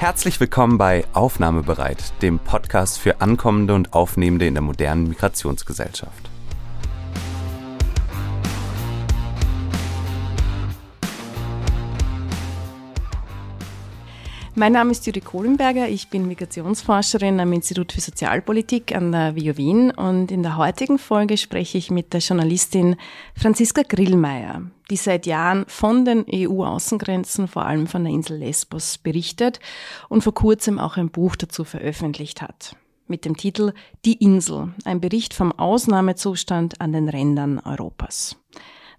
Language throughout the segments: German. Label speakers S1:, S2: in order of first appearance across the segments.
S1: Herzlich willkommen bei Aufnahmebereit, dem Podcast für Ankommende und Aufnehmende in der modernen Migrationsgesellschaft.
S2: Mein Name ist Judith Kohlenberger, ich bin Migrationsforscherin am Institut für Sozialpolitik an der WU Wien und in der heutigen Folge spreche ich mit der Journalistin Franziska Grillmeier, die seit Jahren von den EU-Außengrenzen, vor allem von der Insel Lesbos, berichtet und vor kurzem auch ein Buch dazu veröffentlicht hat. Mit dem Titel Die Insel, ein Bericht vom Ausnahmezustand an den Rändern Europas.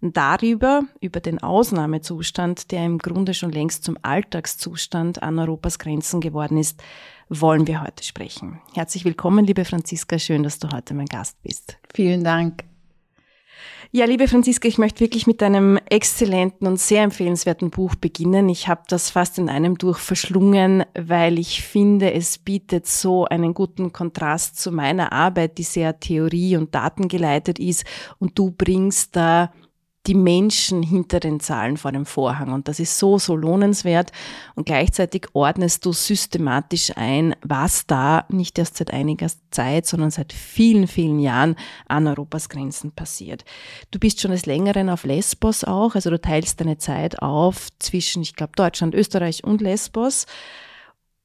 S2: Darüber, über den Ausnahmezustand, der im Grunde schon längst zum Alltagszustand an Europas Grenzen geworden ist, wollen wir heute sprechen. Herzlich willkommen, liebe Franziska. Schön, dass du heute mein Gast bist.
S3: Vielen Dank.
S2: Ja, liebe Franziska, ich möchte wirklich mit einem exzellenten und sehr empfehlenswerten Buch beginnen. Ich habe das fast in einem durch verschlungen, weil ich finde, es bietet so einen guten Kontrast zu meiner Arbeit, die sehr theorie- und datengeleitet ist. Und du bringst da die Menschen hinter den Zahlen vor dem Vorhang. Und das ist so, so lohnenswert. Und gleichzeitig ordnest du systematisch ein, was da nicht erst seit einiger Zeit, sondern seit vielen, vielen Jahren an Europas Grenzen passiert. Du bist schon des Längeren auf Lesbos auch, also du teilst deine Zeit auf zwischen, ich glaube, Deutschland, Österreich und Lesbos.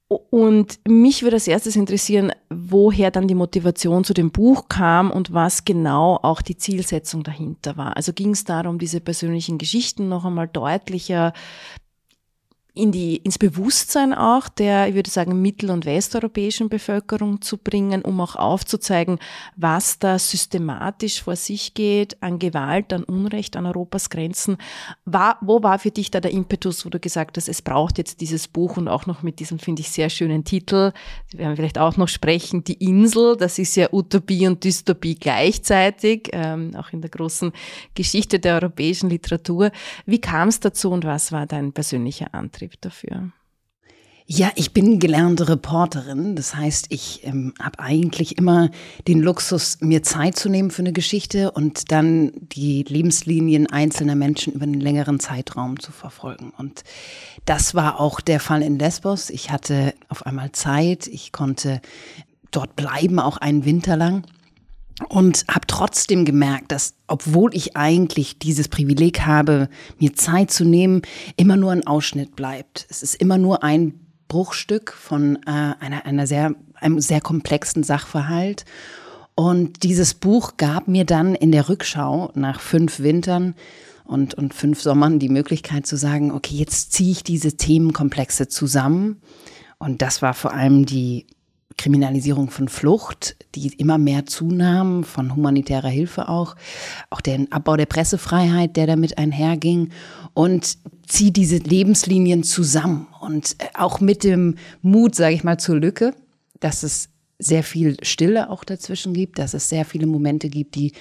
S2: Und mich würde als erstes interessieren, woher dann die Motivation zu dem Buch kam und was genau auch die Zielsetzung dahinter war. Also ging es darum, diese persönlichen Geschichten noch einmal deutlicher in die, ins Bewusstsein auch der, ich würde sagen, mittel- und westeuropäischen Bevölkerung zu bringen, um auch aufzuzeigen, was da systematisch vor sich geht an Gewalt, an Unrecht, an Europas Grenzen. War, wo war für dich da der Impetus, wo du gesagt hast, es braucht jetzt dieses Buch und auch noch mit diesem, finde ich, sehr schönen Titel, wir werden vielleicht auch noch sprechen, Die Insel, das ist ja Utopie und Dystopie gleichzeitig, ähm, auch in der großen Geschichte der europäischen Literatur. Wie kam es dazu und was war dein persönlicher Antrieb? Antrieb dafür?
S3: Ja, ich bin gelernte Reporterin. Das heißt, ich ähm, habe eigentlich immer den Luxus, mir Zeit zu nehmen für eine Geschichte und dann die Lebenslinien einzelner Menschen über einen längeren Zeitraum zu verfolgen. Und das war auch der Fall in Lesbos. Ich hatte auf einmal Zeit. Ich konnte dort bleiben, auch einen Winter lang und habe trotzdem gemerkt, dass obwohl ich eigentlich dieses Privileg habe, mir Zeit zu nehmen, immer nur ein Ausschnitt bleibt. Es ist immer nur ein Bruchstück von äh, einer, einer sehr, einem sehr komplexen Sachverhalt. Und dieses Buch gab mir dann in der Rückschau nach fünf Wintern und, und fünf Sommern die Möglichkeit zu sagen, okay, jetzt ziehe ich diese Themenkomplexe zusammen. Und das war vor allem die Kriminalisierung von Flucht, die immer mehr zunahm, von humanitärer Hilfe auch, auch den Abbau der Pressefreiheit, der damit einherging und zieht diese Lebenslinien zusammen und äh, auch mit dem Mut, sage ich mal, zur Lücke, dass es sehr viel Stille auch dazwischen gibt, dass es sehr viele Momente gibt, die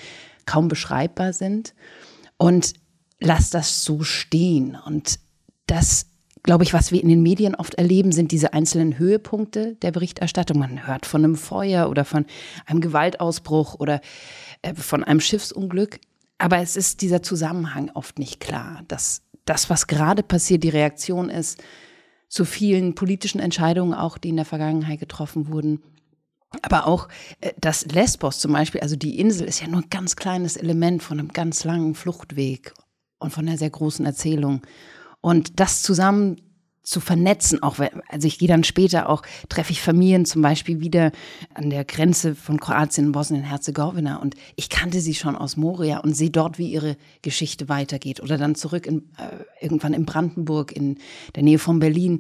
S3: kaum beschreibbar sind. Und lass das so stehen. Und das glaube ich, was wir in den Medien oft erleben, sind diese einzelnen Höhepunkte der Berichterstattung. Man hört von einem Feuer oder von einem Gewaltausbruch oder äh, von einem Schiffsunglück. Aber es ist dieser Zusammenhang oft nicht klar, dass das, was gerade passiert, die Reaktion ist zu vielen politischen Entscheidungen, auch die in der Vergangenheit getroffen wurden. Aber auch äh, das Lesbos zum Beispiel, also die Insel ist ja nur ein ganz kleines Element von einem ganz langen Fluchtweg und von einer sehr großen Erzählung. Und das zusammen zu vernetzen, auch also ich gehe dann später auch, treffe ich Familien zum Beispiel wieder an der Grenze von Kroatien und Bosnien-Herzegowina und ich kannte sie schon aus Moria und sehe dort, wie ihre Geschichte weitergeht. Oder dann zurück in, äh, irgendwann in Brandenburg, in der Nähe von Berlin,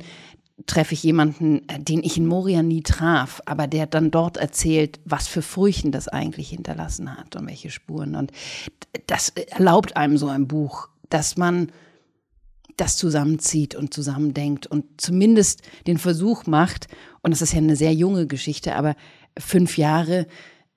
S3: treffe ich jemanden, äh, den ich in Moria nie traf, aber der dann dort erzählt, was für Früchten das eigentlich hinterlassen hat und welche Spuren. Und das erlaubt einem so ein Buch, dass man das zusammenzieht und zusammendenkt und zumindest den Versuch macht, und das ist ja eine sehr junge Geschichte, aber fünf Jahre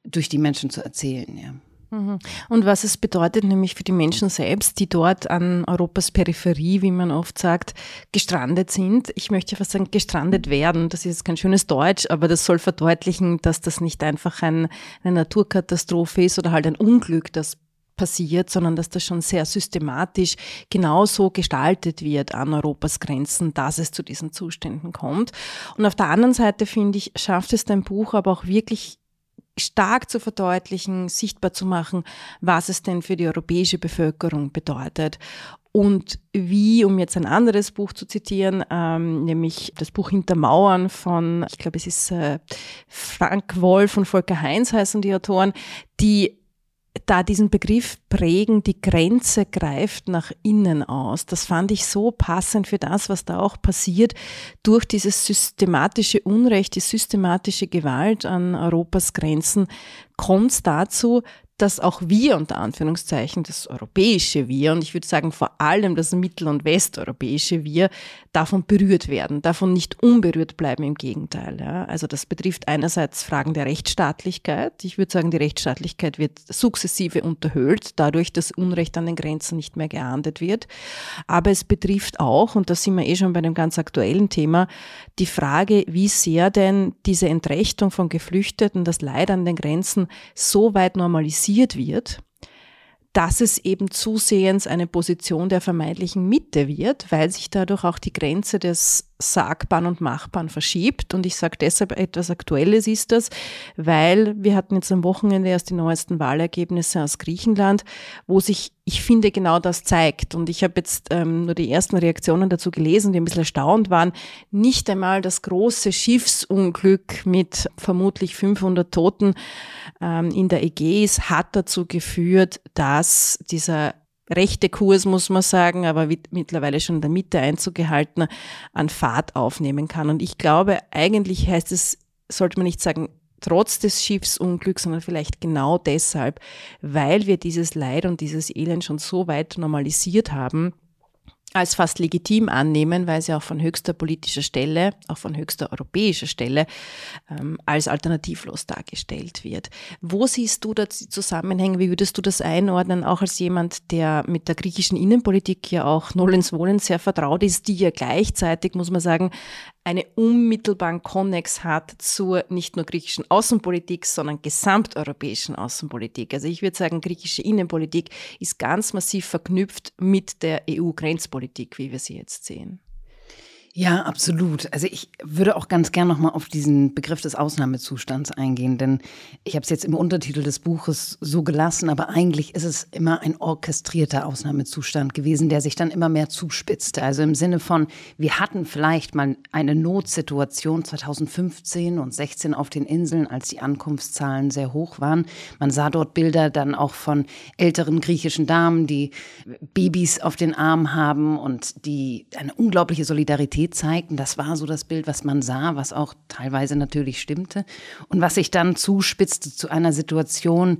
S3: durch die Menschen zu erzählen, ja.
S2: Mhm. Und was es bedeutet nämlich für die Menschen selbst, die dort an Europas Peripherie, wie man oft sagt, gestrandet sind. Ich möchte fast sagen, gestrandet werden. Das ist kein schönes Deutsch, aber das soll verdeutlichen, dass das nicht einfach ein, eine Naturkatastrophe ist oder halt ein Unglück, das passiert, sondern dass das schon sehr systematisch genauso gestaltet wird an Europas Grenzen, dass es zu diesen Zuständen kommt. Und auf der anderen Seite finde ich, schafft es dein Buch aber auch wirklich stark zu verdeutlichen, sichtbar zu machen, was es denn für die europäische Bevölkerung bedeutet und wie, um jetzt ein anderes Buch zu zitieren, ähm, nämlich das Buch Hinter Mauern von, ich glaube, es ist äh, Frank Wolf und Volker Heinz heißen die Autoren, die da diesen Begriff prägen, die Grenze greift nach innen aus. Das fand ich so passend für das, was da auch passiert. Durch dieses systematische Unrecht, die systematische Gewalt an Europas Grenzen kommt es dazu, dass auch wir unter Anführungszeichen, das europäische Wir und ich würde sagen vor allem das mittel- und westeuropäische Wir davon berührt werden, davon nicht unberührt bleiben, im Gegenteil. Ja. Also das betrifft einerseits Fragen der Rechtsstaatlichkeit. Ich würde sagen, die Rechtsstaatlichkeit wird sukzessive unterhöhlt, dadurch, dass Unrecht an den Grenzen nicht mehr geahndet wird. Aber es betrifft auch, und da sind wir eh schon bei einem ganz aktuellen Thema, die Frage, wie sehr denn diese Entrechtung von Geflüchteten, das Leid an den Grenzen so weit normalisiert fixiert wird, dass es eben zusehends eine Position der vermeintlichen Mitte wird, weil sich dadurch auch die Grenze des Sagbaren und Machbaren verschiebt. Und ich sage deshalb etwas Aktuelles ist das, weil wir hatten jetzt am Wochenende erst die neuesten Wahlergebnisse aus Griechenland, wo sich, ich finde, genau das zeigt. Und ich habe jetzt ähm, nur die ersten Reaktionen dazu gelesen, die ein bisschen erstaunt waren. Nicht einmal das große Schiffsunglück mit vermutlich 500 Toten ähm, in der Ägäis hat dazu geführt, dass dieser rechte Kurs, muss man sagen, aber mittlerweile schon in der Mitte Einzug gehalten, an Fahrt aufnehmen kann. Und ich glaube, eigentlich heißt es, sollte man nicht sagen, trotz des Schiffsunglücks, sondern vielleicht genau deshalb, weil wir dieses Leid und dieses Elend schon so weit normalisiert haben, als fast legitim annehmen, weil sie auch von höchster politischer Stelle, auch von höchster europäischer Stelle, ähm, als alternativlos dargestellt wird. Wo siehst du da die Zusammenhänge? Wie würdest du das einordnen, auch als jemand, der mit der griechischen Innenpolitik ja auch Nolens Wohlen sehr vertraut ist, die ja gleichzeitig, muss man sagen, einen unmittelbaren Konnex hat zur nicht nur griechischen Außenpolitik, sondern gesamteuropäischen Außenpolitik. Also ich würde sagen, griechische Innenpolitik ist ganz massiv verknüpft mit der EU-Grenzpolitik, wie wir sie jetzt sehen.
S3: Ja, absolut. Also ich würde auch ganz gern nochmal auf diesen Begriff des Ausnahmezustands eingehen, denn ich habe es jetzt im Untertitel des Buches so gelassen, aber eigentlich ist es immer ein orchestrierter Ausnahmezustand gewesen, der sich dann immer mehr zuspitzte. Also im Sinne von, wir hatten vielleicht mal eine Notsituation 2015 und 16 auf den Inseln, als die Ankunftszahlen sehr hoch waren. Man sah dort Bilder dann auch von älteren griechischen Damen, die Babys auf den Arm haben und die eine unglaubliche Solidarität zeigten. Das war so das Bild, was man sah, was auch teilweise natürlich stimmte und was sich dann zuspitzte zu einer Situation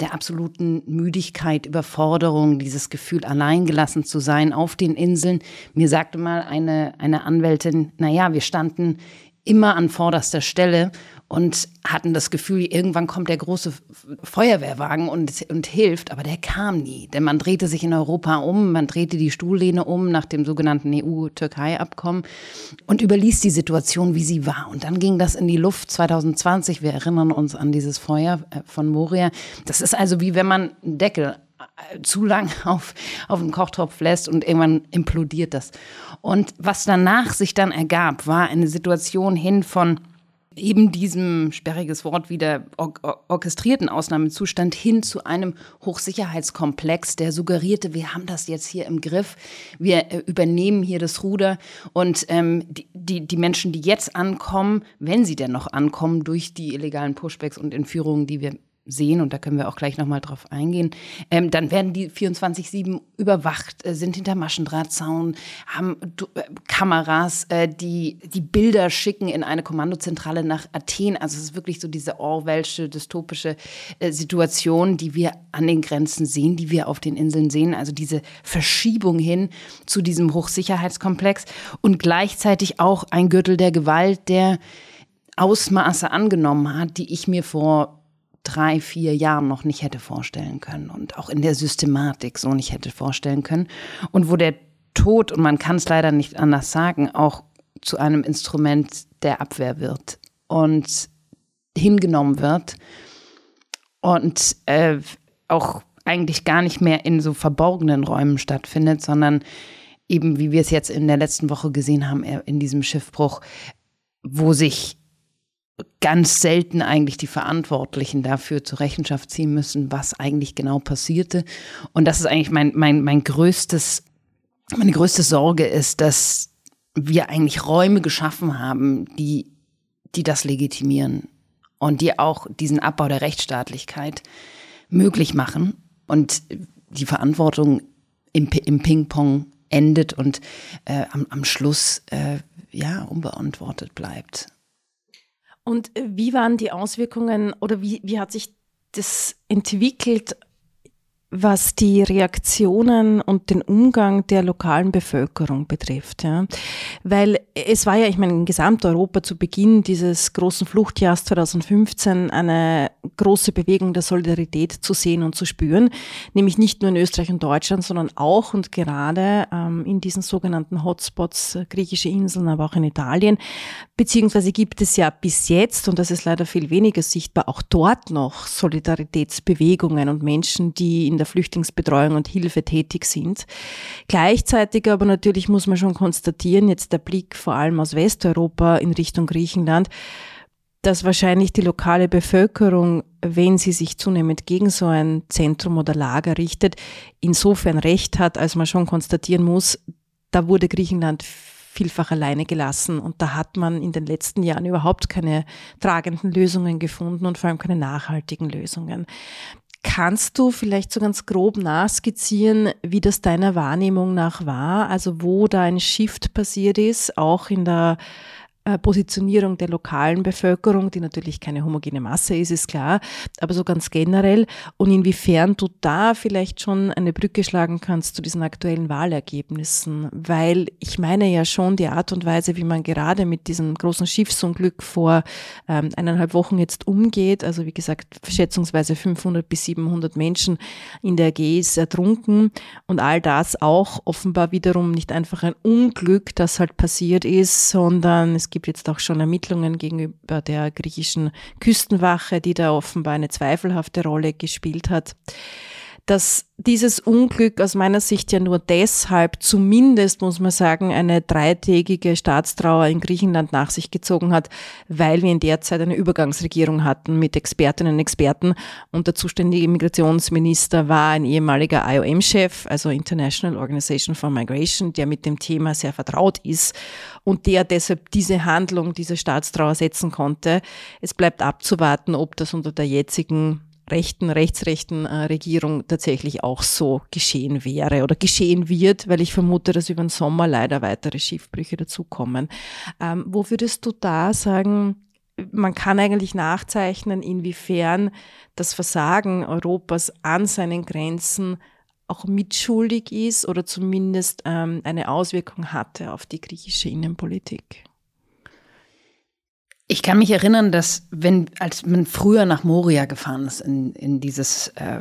S3: der absoluten Müdigkeit, Überforderung, dieses Gefühl, alleingelassen zu sein auf den Inseln. Mir sagte mal eine, eine Anwältin, na ja, wir standen immer an vorderster Stelle und hatten das Gefühl, irgendwann kommt der große Feuerwehrwagen und, und hilft, aber der kam nie. Denn man drehte sich in Europa um, man drehte die Stuhllehne um nach dem sogenannten EU-Türkei-Abkommen und überließ die Situation, wie sie war. Und dann ging das in die Luft 2020. Wir erinnern uns an dieses Feuer äh, von Moria. Das ist also wie wenn man einen Deckel äh, zu lang auf, auf dem Kochtopf lässt und irgendwann implodiert das. Und was danach sich dann ergab, war eine Situation hin von eben diesem sperriges Wort wieder or orchestrierten Ausnahmezustand hin zu einem Hochsicherheitskomplex, der suggerierte, wir haben das jetzt hier im Griff, wir äh, übernehmen hier das Ruder und ähm, die, die, die Menschen, die jetzt ankommen, wenn sie denn noch ankommen durch die illegalen Pushbacks und Entführungen, die wir sehen, und da können wir auch gleich nochmal drauf eingehen, ähm, dann werden die 24-7 überwacht, äh, sind hinter Maschendrahtzaun, haben äh, Kameras, äh, die die Bilder schicken in eine Kommandozentrale nach Athen. Also es ist wirklich so diese Orwellsche, dystopische äh, Situation, die wir an den Grenzen sehen, die wir auf den Inseln sehen. Also diese Verschiebung hin zu diesem Hochsicherheitskomplex und gleichzeitig auch ein Gürtel der Gewalt, der Ausmaße angenommen hat, die ich mir vor drei, vier Jahren noch nicht hätte vorstellen können und auch in der Systematik so nicht hätte vorstellen können. Und wo der Tod, und man kann es leider nicht anders sagen, auch zu einem Instrument der Abwehr wird und hingenommen wird und äh, auch eigentlich gar nicht mehr in so verborgenen Räumen stattfindet, sondern eben, wie wir es jetzt in der letzten Woche gesehen haben, in diesem Schiffbruch, wo sich ganz selten eigentlich die Verantwortlichen dafür zur Rechenschaft ziehen müssen, was eigentlich genau passierte. Und das ist eigentlich mein, mein, mein größtes, meine größte Sorge ist, dass wir eigentlich Räume geschaffen haben, die, die das legitimieren und die auch diesen Abbau der Rechtsstaatlichkeit möglich machen und die Verantwortung im, im Ping-Pong endet und äh, am, am Schluss äh, ja unbeantwortet bleibt.
S2: Und äh, wie waren die Auswirkungen oder wie, wie hat sich das entwickelt was die Reaktionen und den Umgang der lokalen Bevölkerung betrifft. Ja. Weil es war ja, ich meine, in Gesamteuropa zu Beginn dieses großen Fluchtjahrs 2015 eine große Bewegung der Solidarität zu sehen und zu spüren. Nämlich nicht nur in Österreich und Deutschland, sondern auch und gerade ähm, in diesen sogenannten Hotspots, äh, griechische Inseln, aber auch in Italien. Beziehungsweise gibt es ja bis jetzt, und das ist leider viel weniger sichtbar, auch dort noch Solidaritätsbewegungen und Menschen, die in der Flüchtlingsbetreuung und Hilfe tätig sind. Gleichzeitig aber natürlich muss man schon konstatieren, jetzt der Blick vor allem aus Westeuropa in Richtung Griechenland, dass wahrscheinlich die lokale Bevölkerung, wenn sie sich zunehmend gegen so ein Zentrum oder Lager richtet, insofern recht hat, als man schon konstatieren muss, da wurde Griechenland vielfach alleine gelassen und da hat man in den letzten Jahren überhaupt keine tragenden Lösungen gefunden und vor allem keine nachhaltigen Lösungen. Kannst du vielleicht so ganz grob nachskizzieren, wie das deiner Wahrnehmung nach war? Also wo da ein Shift passiert ist, auch in der Positionierung der lokalen Bevölkerung, die natürlich keine homogene Masse ist, ist klar, aber so ganz generell. Und inwiefern du da vielleicht schon eine Brücke schlagen kannst zu diesen aktuellen Wahlergebnissen, weil ich meine ja schon die Art und Weise, wie man gerade mit diesem großen Schiffsunglück vor ähm, eineinhalb Wochen jetzt umgeht, also wie gesagt schätzungsweise 500 bis 700 Menschen in der Ägäis ertrunken. Und all das auch offenbar wiederum nicht einfach ein Unglück, das halt passiert ist, sondern es gibt gibt jetzt auch schon Ermittlungen gegenüber der griechischen Küstenwache, die da offenbar eine zweifelhafte Rolle gespielt hat dass dieses Unglück aus meiner Sicht ja nur deshalb zumindest, muss man sagen, eine dreitägige Staatstrauer in Griechenland nach sich gezogen hat, weil wir in der Zeit eine Übergangsregierung hatten mit Expertinnen und Experten und der zuständige Migrationsminister war ein ehemaliger IOM-Chef, also International Organization for Migration, der mit dem Thema sehr vertraut ist und der deshalb diese Handlung, diese Staatstrauer setzen konnte. Es bleibt abzuwarten, ob das unter der jetzigen rechten, rechtsrechten äh, Regierung tatsächlich auch so geschehen wäre oder geschehen wird, weil ich vermute, dass über den Sommer leider weitere Schiffbrüche dazukommen. Ähm, wo würdest du da sagen, man kann eigentlich nachzeichnen, inwiefern das Versagen Europas an seinen Grenzen auch mitschuldig ist oder zumindest ähm, eine Auswirkung hatte auf die griechische Innenpolitik?
S3: Ich kann mich erinnern, dass wenn, als man früher nach Moria gefahren ist, in, in dieses äh,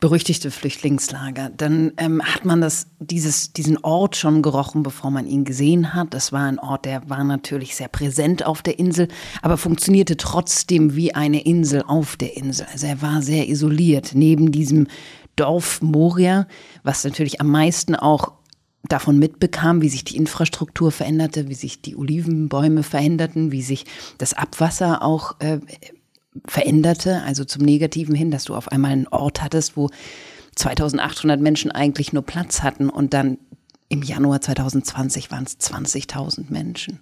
S3: berüchtigte Flüchtlingslager, dann ähm, hat man das, dieses, diesen Ort schon gerochen, bevor man ihn gesehen hat. Das war ein Ort, der war natürlich sehr präsent auf der Insel, aber funktionierte trotzdem wie eine Insel auf der Insel. Also er war sehr isoliert neben diesem Dorf Moria, was natürlich am meisten auch davon mitbekam, wie sich die Infrastruktur veränderte, wie sich die Olivenbäume veränderten, wie sich das Abwasser auch äh, veränderte, also zum Negativen hin, dass du auf einmal einen Ort hattest, wo 2800 Menschen eigentlich nur Platz hatten und dann im Januar 2020 waren es 20.000 Menschen.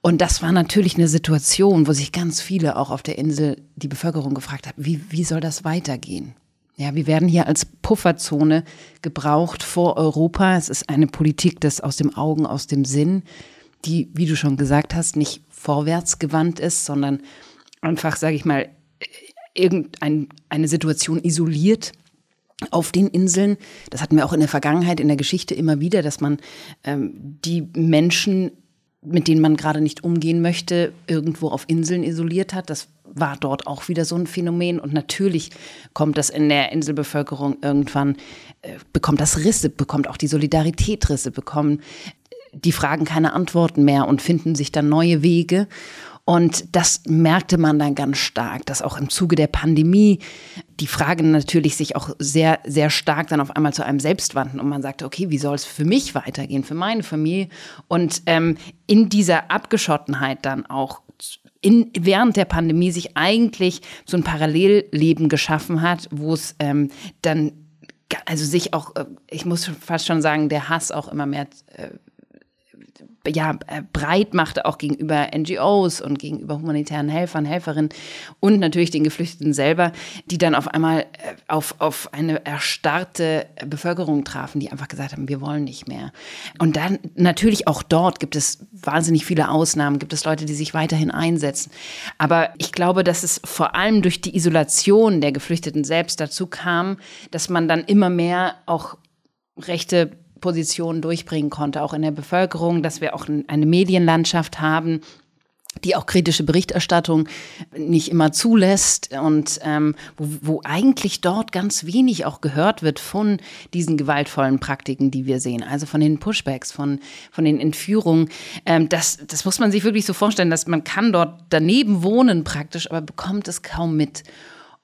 S3: Und das war natürlich eine Situation, wo sich ganz viele auch auf der Insel die Bevölkerung gefragt haben, wie, wie soll das weitergehen? Ja, wir werden hier als Pufferzone gebraucht vor Europa. Es ist eine Politik des aus dem Augen, aus dem Sinn, die, wie du schon gesagt hast, nicht vorwärts gewandt ist, sondern einfach, sage ich mal, irgendeine Situation isoliert auf den Inseln. Das hatten wir auch in der Vergangenheit, in der Geschichte immer wieder, dass man ähm, die Menschen, mit denen man gerade nicht umgehen möchte, irgendwo auf Inseln isoliert hat. Das war dort auch wieder so ein Phänomen. Und natürlich kommt das in der Inselbevölkerung irgendwann, äh, bekommt das Risse, bekommt auch die Solidarität Risse, bekommen die Fragen keine Antworten mehr und finden sich dann neue Wege. Und das merkte man dann ganz stark, dass auch im Zuge der Pandemie die Fragen natürlich sich auch sehr, sehr stark dann auf einmal zu einem selbst wandten und man sagte, okay, wie soll es für mich weitergehen, für meine Familie? Und ähm, in dieser Abgeschottenheit dann auch in, während der Pandemie sich eigentlich so ein Parallelleben geschaffen hat, wo es ähm, dann also sich auch, äh, ich muss fast schon sagen, der Hass auch immer mehr äh, ja, äh, breit machte, auch gegenüber NGOs und gegenüber humanitären Helfern, Helferinnen und natürlich den Geflüchteten selber, die dann auf einmal äh, auf, auf eine erstarrte Bevölkerung trafen, die einfach gesagt haben, wir wollen nicht mehr. Und dann natürlich auch dort gibt es wahnsinnig viele Ausnahmen, gibt es Leute, die sich weiterhin einsetzen. Aber ich glaube, dass es vor allem durch die Isolation der Geflüchteten selbst dazu kam, dass man dann immer mehr auch rechte Positionen durchbringen konnte, auch in der Bevölkerung, dass wir auch eine Medienlandschaft haben, die auch kritische Berichterstattung nicht immer zulässt und ähm, wo, wo eigentlich dort ganz wenig auch gehört wird von diesen gewaltvollen Praktiken, die wir sehen, also von den Pushbacks, von, von den Entführungen. Ähm, das, das muss man sich wirklich so vorstellen, dass man kann dort daneben wohnen praktisch, aber bekommt es kaum mit.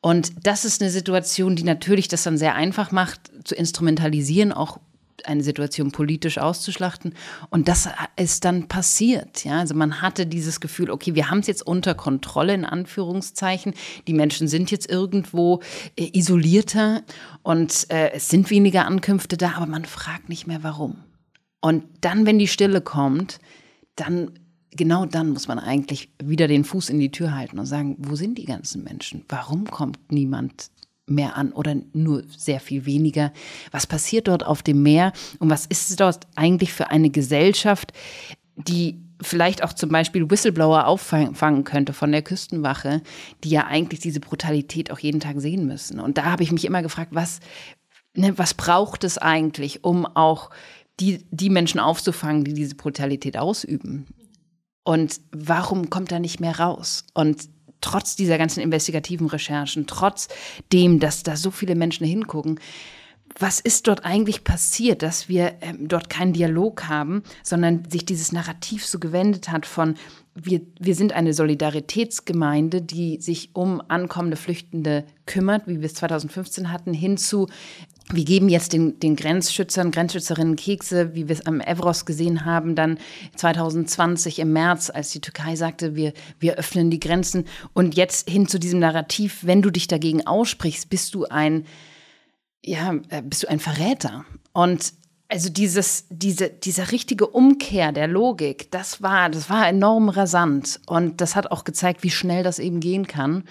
S3: Und das ist eine Situation, die natürlich das dann sehr einfach macht, zu instrumentalisieren, auch eine Situation politisch auszuschlachten. Und das ist dann passiert. Ja, also man hatte dieses Gefühl, okay, wir haben es jetzt unter Kontrolle in Anführungszeichen. Die Menschen sind jetzt irgendwo äh, isolierter und äh, es sind weniger Ankünfte da, aber man fragt nicht mehr warum. Und dann, wenn die Stille kommt, dann genau dann muss man eigentlich wieder den Fuß in die Tür halten und sagen, wo sind die ganzen Menschen? Warum kommt niemand mehr an oder nur sehr viel weniger? Was passiert dort auf dem Meer und was ist es dort eigentlich für eine Gesellschaft, die vielleicht auch zum Beispiel Whistleblower auffangen könnte von der Küstenwache, die ja eigentlich diese Brutalität auch jeden Tag sehen müssen. Und da habe ich mich immer gefragt, was, ne, was braucht es eigentlich, um auch die, die Menschen aufzufangen, die diese Brutalität ausüben? Und warum kommt da nicht mehr raus? Und trotz dieser ganzen investigativen Recherchen, trotz dem, dass da so viele Menschen hingucken, was ist dort eigentlich passiert, dass wir ähm, dort keinen Dialog haben, sondern sich dieses Narrativ so gewendet hat von wir, wir sind eine Solidaritätsgemeinde, die sich um ankommende Flüchtende kümmert, wie wir es 2015 hatten, hinzu, wir geben jetzt den, den Grenzschützern, Grenzschützerinnen Kekse, wie wir es am Evros gesehen haben, dann 2020 im März, als die Türkei sagte, wir, wir öffnen die Grenzen. Und jetzt hin zu diesem Narrativ, wenn du dich dagegen aussprichst, bist du ein, ja, äh, bist du ein Verräter. Und also dieses, diese, diese richtige Umkehr der Logik, das war, das war enorm rasant. Und das hat auch gezeigt, wie schnell das eben gehen kann.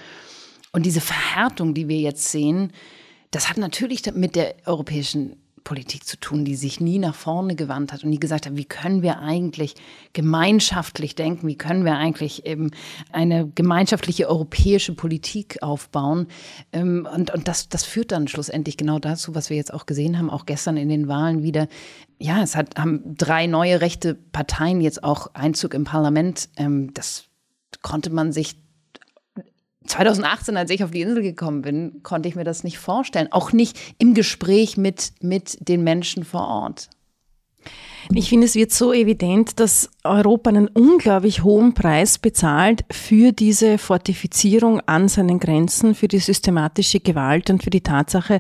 S3: Und diese Verhärtung, die wir jetzt sehen, das hat natürlich mit der europäischen Politik zu tun, die sich nie nach vorne gewandt hat und nie gesagt hat, wie können wir eigentlich gemeinschaftlich denken, wie können wir eigentlich eben eine gemeinschaftliche europäische Politik aufbauen. Ähm, und, und das, das führt dann schlussendlich genau dazu, was wir jetzt auch gesehen haben, auch gestern in den Wahlen wieder. Ja, es hat, haben drei neue rechte Parteien jetzt auch Einzug im Parlament. Ähm, das konnte man sich 2018, als ich auf die Insel gekommen bin, konnte ich mir das nicht vorstellen. Auch nicht im Gespräch mit, mit den Menschen vor Ort.
S2: Ich finde, es wird so evident, dass Europa einen unglaublich hohen Preis bezahlt für diese Fortifizierung an seinen Grenzen, für die systematische Gewalt und für die Tatsache,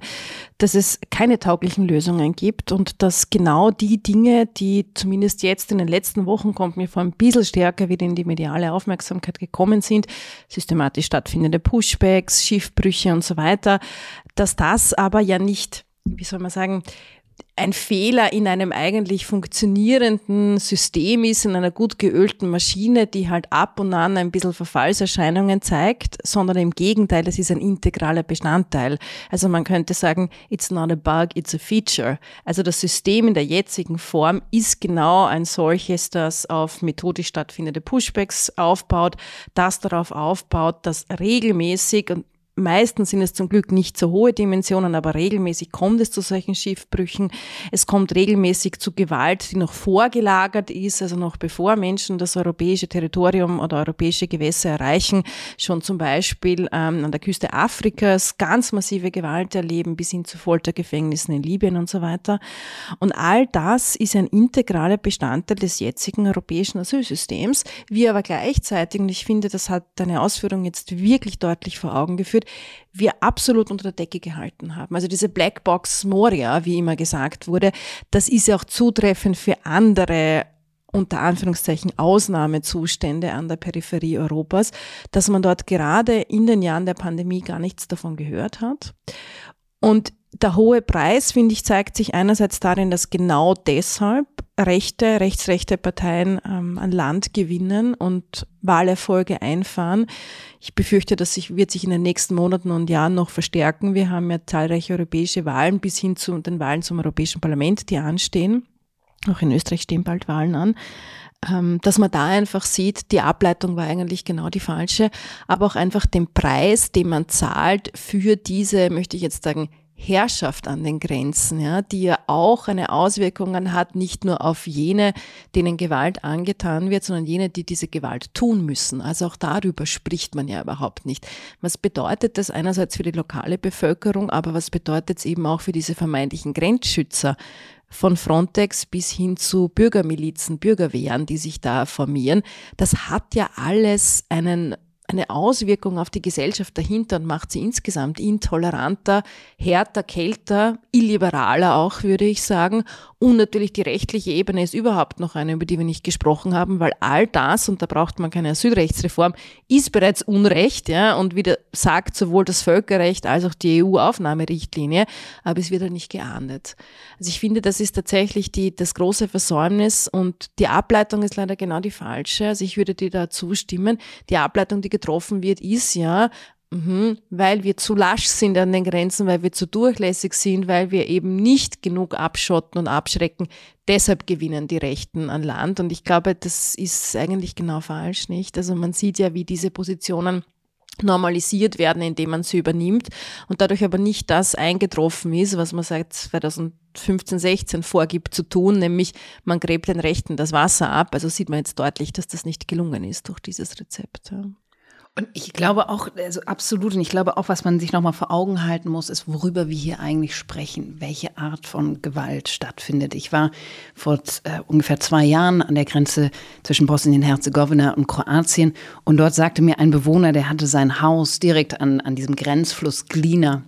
S2: dass es keine tauglichen Lösungen gibt und dass genau die Dinge, die zumindest jetzt in den letzten Wochen, kommt mir vor ein bisschen stärker wieder in die mediale Aufmerksamkeit gekommen sind, systematisch stattfindende Pushbacks, Schiffbrüche und so weiter, dass das aber ja nicht, wie soll man sagen, ein Fehler in einem eigentlich funktionierenden System ist, in einer gut geölten Maschine, die halt ab und an ein bisschen Verfallserscheinungen zeigt, sondern im Gegenteil, es ist ein integraler Bestandteil. Also man könnte sagen, it's not a bug, it's a feature. Also das System in der jetzigen Form ist genau ein solches, das auf methodisch stattfindende Pushbacks aufbaut, das darauf aufbaut, dass regelmäßig und Meistens sind es zum Glück nicht so hohe Dimensionen, aber regelmäßig kommt es zu solchen Schiffbrüchen. Es kommt regelmäßig zu Gewalt, die noch vorgelagert ist, also noch bevor Menschen das europäische Territorium oder europäische Gewässer erreichen, schon zum Beispiel ähm, an der Küste Afrikas ganz massive Gewalt erleben, bis hin zu Foltergefängnissen in Libyen und so weiter. Und all das ist ein integraler Bestandteil des jetzigen europäischen Asylsystems. Wir aber gleichzeitig, und ich finde, das hat deine Ausführung jetzt wirklich deutlich vor Augen geführt, wir absolut unter der Decke gehalten haben. Also diese Blackbox Moria, wie immer gesagt wurde, das ist ja auch zutreffend für andere unter Anführungszeichen Ausnahmezustände an der Peripherie Europas, dass man dort gerade in den Jahren der Pandemie gar nichts davon gehört hat. Und der hohe Preis, finde ich, zeigt sich einerseits darin, dass genau deshalb rechte, rechtsrechte Parteien ähm, an Land gewinnen und Wahlerfolge einfahren. Ich befürchte, dass sich, wird sich in den nächsten Monaten und Jahren noch verstärken. Wir haben ja zahlreiche europäische Wahlen bis hin zu den Wahlen zum Europäischen Parlament, die anstehen. Auch in Österreich stehen bald Wahlen an ähm, dass man da einfach sieht, die Ableitung war eigentlich genau die falsche, aber auch einfach den Preis, den man zahlt für diese, möchte ich jetzt sagen, Herrschaft an den Grenzen, ja, die ja auch eine Auswirkung hat, nicht nur auf jene, denen Gewalt angetan wird, sondern jene, die diese Gewalt tun müssen. Also auch darüber spricht man ja überhaupt nicht. Was bedeutet das einerseits für die lokale Bevölkerung, aber was bedeutet es eben auch für diese vermeintlichen Grenzschützer? von Frontex bis hin zu Bürgermilizen, Bürgerwehren, die sich da formieren. Das hat ja alles einen eine Auswirkung auf die Gesellschaft dahinter und macht sie insgesamt intoleranter, härter, kälter, illiberaler auch, würde ich sagen. Und natürlich die rechtliche Ebene ist überhaupt noch eine, über die wir nicht gesprochen haben, weil all das, und da braucht man keine Asylrechtsreform, ist bereits Unrecht, ja, und wie sagt sowohl das Völkerrecht als auch die EU-Aufnahmerichtlinie, aber es wird halt nicht geahndet. Also ich finde, das ist tatsächlich die, das große Versäumnis und die Ableitung ist leider genau die falsche. Also ich würde dir da zustimmen. Die Ableitung, die getroffen wird, ist ja, Mhm, weil wir zu lasch sind an den Grenzen, weil wir zu durchlässig sind, weil wir eben nicht genug abschotten und abschrecken. Deshalb gewinnen die Rechten an Land. Und ich glaube, das ist eigentlich genau falsch, nicht? Also man sieht ja, wie diese Positionen normalisiert werden, indem man sie übernimmt und dadurch aber nicht das eingetroffen ist, was man seit 2015, 16 vorgibt zu tun, nämlich man gräbt den Rechten das Wasser ab. Also sieht man jetzt deutlich, dass das nicht gelungen ist durch dieses Rezept. Ja.
S3: Und ich glaube auch, also absolut, und ich glaube auch, was man sich nochmal vor Augen halten muss, ist, worüber wir hier eigentlich sprechen, welche Art von Gewalt stattfindet. Ich war vor äh, ungefähr zwei Jahren an der Grenze zwischen Bosnien-Herzegowina und Kroatien und dort sagte mir ein Bewohner, der hatte sein Haus direkt an, an diesem Grenzfluss Glina.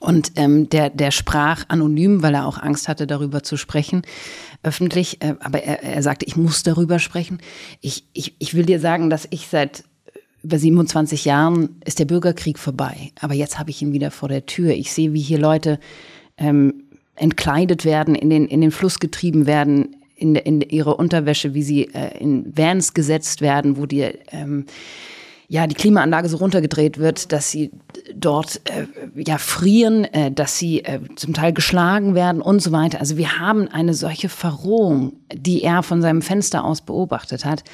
S3: Und ähm, der, der sprach anonym, weil er auch Angst hatte, darüber zu sprechen, öffentlich. Äh, aber er, er sagte, ich muss darüber sprechen. Ich, ich, ich will dir sagen, dass ich seit über 27 Jahren ist der Bürgerkrieg vorbei, aber jetzt habe ich ihn wieder vor der Tür. Ich sehe, wie hier Leute ähm, entkleidet werden, in den, in den Fluss getrieben werden, in, in ihre Unterwäsche, wie sie äh, in Vans gesetzt werden, wo die, ähm, ja, die Klimaanlage so runtergedreht wird, dass sie dort äh, ja, frieren, äh, dass sie äh, zum Teil geschlagen werden und so weiter. Also wir haben eine solche Verrohung, die er von seinem Fenster aus beobachtet hat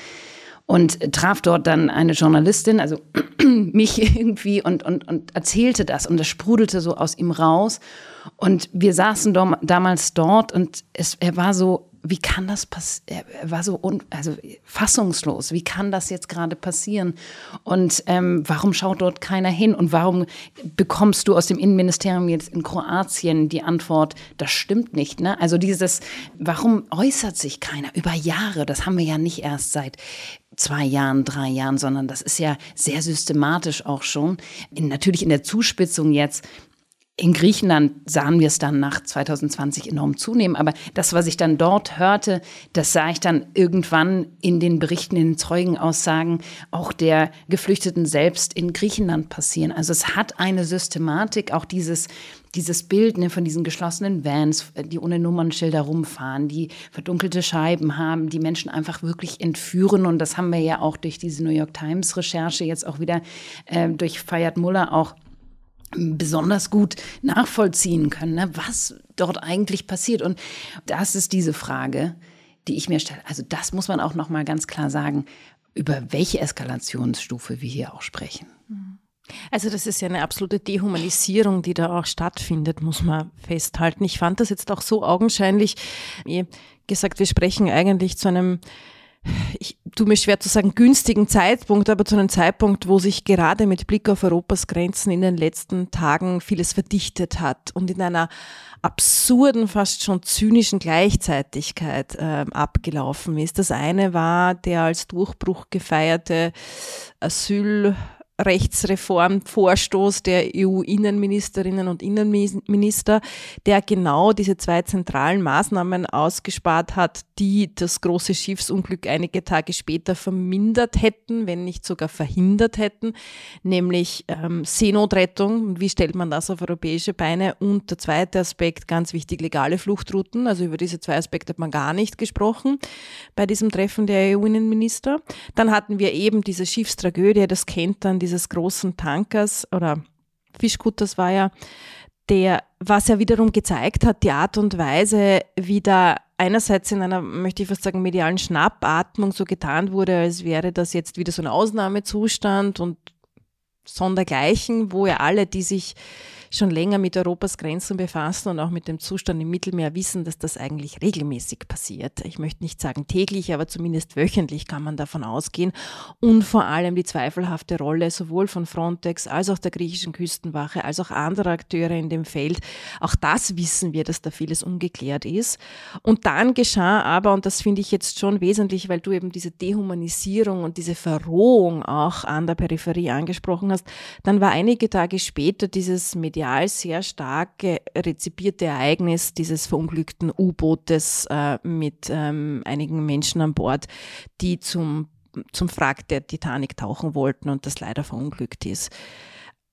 S3: und traf dort dann eine Journalistin, also mich irgendwie und, und, und erzählte das und das sprudelte so aus ihm raus. Und wir saßen damals dort und es, er war so wie kann das passieren? Er war so un also fassungslos. Wie kann das jetzt gerade passieren? Und ähm, warum schaut dort keiner hin? Und warum bekommst du aus dem Innenministerium jetzt in Kroatien die Antwort, das stimmt nicht? Ne? Also dieses, warum äußert sich keiner über Jahre? Das haben wir ja nicht erst seit zwei Jahren, drei Jahren, sondern das ist ja sehr systematisch auch schon. In, natürlich in der Zuspitzung jetzt in Griechenland sahen wir es dann nach 2020 enorm zunehmen. Aber das, was ich dann dort hörte, das sah ich dann irgendwann in den Berichten, in den Zeugenaussagen auch der Geflüchteten selbst in Griechenland passieren. Also es hat eine Systematik, auch dieses, dieses Bild ne, von diesen geschlossenen Vans, die ohne Nummernschilder rumfahren, die verdunkelte Scheiben haben, die Menschen einfach wirklich entführen. Und das haben wir ja auch durch diese New York Times Recherche jetzt auch wieder äh, durch Fayad Muller auch besonders gut nachvollziehen können, ne, was dort eigentlich passiert. Und das ist diese Frage, die ich mir stelle. Also das muss man auch noch mal ganz klar sagen, über welche Eskalationsstufe wir hier auch sprechen.
S2: Also das ist ja eine absolute Dehumanisierung, die da auch stattfindet, muss man festhalten. Ich fand das jetzt auch so augenscheinlich. Wie gesagt, wir sprechen eigentlich zu einem ich tue mir schwer zu sagen, günstigen Zeitpunkt, aber zu einem Zeitpunkt, wo sich gerade mit Blick auf Europas Grenzen in den letzten Tagen vieles verdichtet hat und in einer absurden, fast schon zynischen Gleichzeitigkeit äh, abgelaufen ist. Das eine war der als Durchbruch gefeierte Asyl Rechtsreformvorstoß der EU-Innenministerinnen und Innenminister, der genau diese zwei zentralen Maßnahmen ausgespart hat, die das große Schiffsunglück einige Tage später vermindert hätten, wenn nicht sogar verhindert hätten, nämlich ähm, Seenotrettung. Wie stellt man das auf europäische Beine? Und der zweite Aspekt, ganz wichtig, legale Fluchtrouten. Also über diese zwei Aspekte hat man gar nicht gesprochen bei diesem Treffen der EU-Innenminister. Dann hatten wir eben diese Schiffstragödie, das kennt dann dieses großen Tankers oder Fischkutters war ja, der, was ja wiederum gezeigt hat, die Art und Weise, wie da einerseits in einer, möchte ich fast sagen, medialen Schnappatmung so getan wurde, als wäre das jetzt wieder so ein Ausnahmezustand und sondergleichen, wo ja alle, die sich schon länger mit Europas Grenzen befassen und auch mit dem Zustand im Mittelmeer wissen, dass das eigentlich regelmäßig passiert. Ich möchte nicht sagen täglich, aber zumindest wöchentlich kann man davon ausgehen. Und vor allem die zweifelhafte Rolle sowohl von Frontex als auch der griechischen Küstenwache als auch anderer Akteure in dem Feld. Auch das wissen wir, dass da vieles ungeklärt ist. Und dann geschah aber, und das finde ich jetzt schon wesentlich, weil du eben diese Dehumanisierung und diese Verrohung auch an der Peripherie angesprochen hast, dann war einige Tage später dieses mediale medial sehr stark rezipierte Ereignis dieses verunglückten U-Bootes äh, mit ähm, einigen Menschen an Bord, die zum, zum Wrack der Titanic tauchen wollten und das leider verunglückt ist.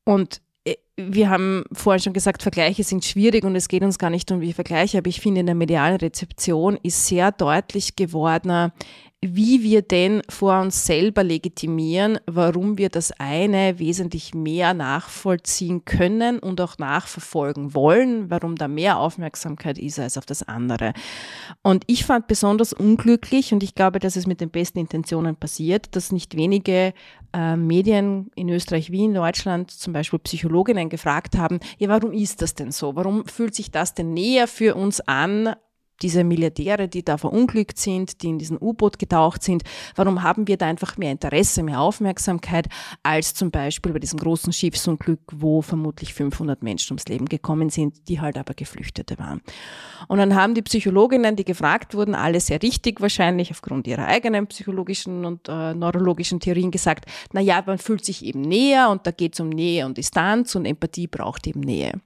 S2: Und äh, wir haben vorhin schon gesagt, Vergleiche sind schwierig und es geht uns gar nicht um die Vergleiche, aber ich finde, in der medialen Rezeption ist sehr deutlich geworden, wie wir denn vor uns selber legitimieren, warum wir das eine wesentlich mehr nachvollziehen können und auch nachverfolgen wollen, warum da mehr Aufmerksamkeit ist als auf das andere. Und ich fand besonders unglücklich und ich glaube, dass es mit den besten Intentionen passiert, dass nicht wenige äh, Medien in Österreich wie in Deutschland, zum Beispiel Psychologinnen, gefragt haben, ja, warum ist das denn so? Warum fühlt sich das denn näher für uns an diese Milliardäre, die da verunglückt sind, die in diesen U-Boot getaucht sind, warum haben wir da einfach mehr Interesse, mehr Aufmerksamkeit als zum Beispiel bei diesem großen Schiffsunglück, wo vermutlich 500 Menschen ums Leben gekommen sind, die halt aber Geflüchtete waren. Und dann haben die Psychologinnen, die gefragt wurden, alle sehr richtig wahrscheinlich aufgrund ihrer eigenen psychologischen und äh, neurologischen Theorien gesagt, na ja, man fühlt sich eben näher und da geht es um Nähe und Distanz und Empathie braucht eben Nähe.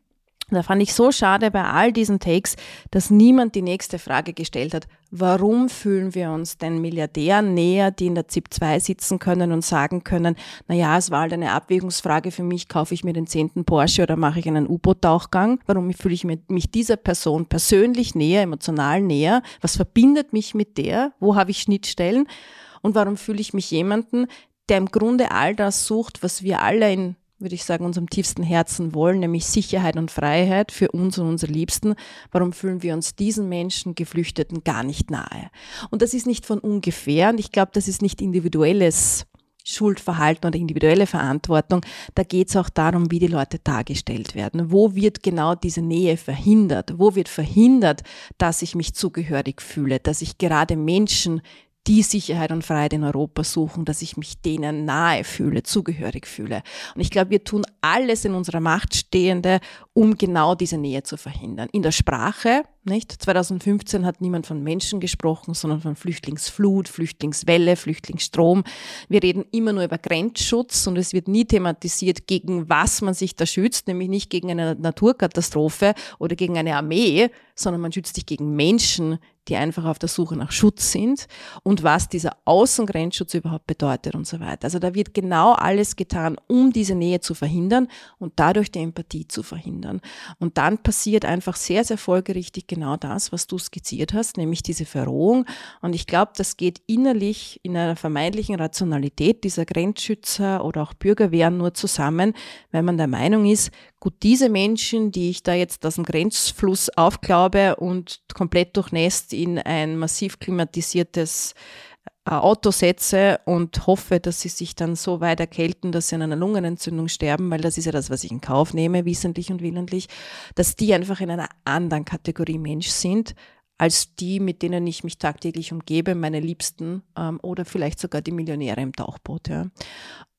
S2: Da fand ich so schade bei all diesen Takes, dass niemand die nächste Frage gestellt hat, warum fühlen wir uns den Milliardären näher, die in der ZIP 2 sitzen können und sagen können, na ja, es war halt eine Abwägungsfrage für mich, kaufe ich mir den zehnten Porsche oder mache ich einen U-Boot-Tauchgang? Warum fühle ich mich dieser Person persönlich näher, emotional näher? Was verbindet mich mit der? Wo habe ich Schnittstellen? Und warum fühle ich mich jemanden, der im Grunde all das sucht, was wir alle in würde ich sagen, unserem tiefsten Herzen wollen, nämlich Sicherheit und Freiheit für uns und unsere Liebsten. Warum fühlen wir uns diesen Menschen, Geflüchteten, gar nicht nahe? Und das ist nicht von ungefähr und ich glaube, das ist nicht individuelles Schuldverhalten oder individuelle Verantwortung. Da geht es auch darum, wie die Leute dargestellt werden. Wo wird genau diese Nähe verhindert? Wo wird verhindert, dass ich mich zugehörig fühle, dass ich gerade Menschen die Sicherheit und Freiheit in Europa suchen, dass ich mich denen nahe fühle, zugehörig fühle. Und ich glaube, wir tun alles in unserer Macht Stehende, um genau diese Nähe zu verhindern. In der Sprache, nicht? 2015 hat niemand von Menschen gesprochen, sondern von Flüchtlingsflut, Flüchtlingswelle, Flüchtlingsstrom. Wir reden immer nur über Grenzschutz und es wird nie thematisiert, gegen was man sich da schützt, nämlich nicht gegen eine Naturkatastrophe oder gegen eine Armee, sondern man schützt sich gegen Menschen, die einfach auf der Suche nach Schutz sind und was dieser Außengrenzschutz überhaupt bedeutet und so weiter. Also da wird genau alles getan, um diese Nähe zu verhindern und dadurch die Empathie zu verhindern. Und dann passiert einfach sehr, sehr folgerichtig genau das, was du skizziert hast, nämlich diese Verrohung. Und ich glaube, das geht innerlich in einer vermeintlichen Rationalität dieser Grenzschützer oder auch Bürgerwehren nur zusammen, wenn man der Meinung ist, gut, diese Menschen, die ich da jetzt aus dem Grenzfluss aufglaube und komplett durchnässt in ein massiv klimatisiertes Auto setze und hoffe, dass sie sich dann so weit erkälten, dass sie an einer Lungenentzündung sterben, weil das ist ja das, was ich in Kauf nehme, wissentlich und willentlich, dass die einfach in einer anderen Kategorie Mensch sind, als die, mit denen ich mich tagtäglich umgebe, meine Liebsten ähm, oder vielleicht sogar die Millionäre im Tauchboot. Ja.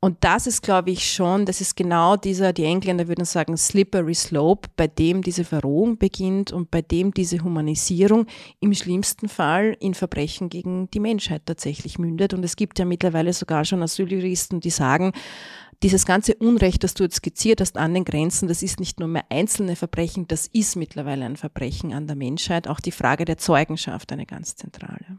S2: Und das ist, glaube ich, schon, das ist genau dieser, die Engländer würden sagen, slippery slope, bei dem diese Verrohung beginnt und bei dem diese Humanisierung im schlimmsten Fall in Verbrechen gegen die Menschheit tatsächlich mündet. Und es gibt ja mittlerweile sogar schon Asyljuristen, die sagen, dieses ganze Unrecht, das du jetzt skizziert hast an den Grenzen, das ist nicht nur mehr einzelne Verbrechen, das ist mittlerweile ein Verbrechen an der Menschheit. Auch die Frage der Zeugenschaft eine ganz zentrale.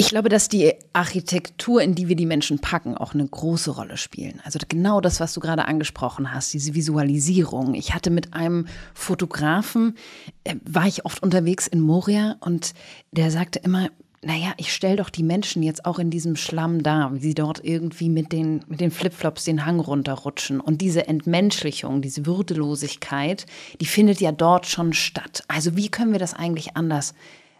S3: Ich glaube, dass die Architektur, in die wir die Menschen packen, auch eine große Rolle spielen. Also genau das, was du gerade angesprochen hast, diese Visualisierung. Ich hatte mit einem Fotografen, äh, war ich oft unterwegs in Moria und der sagte immer, naja, ich stelle doch die Menschen jetzt auch in diesem Schlamm dar, wie sie dort irgendwie mit den, mit den Flipflops den Hang runterrutschen. Und diese Entmenschlichung, diese Würdelosigkeit, die findet ja dort schon statt. Also wie können wir das eigentlich anders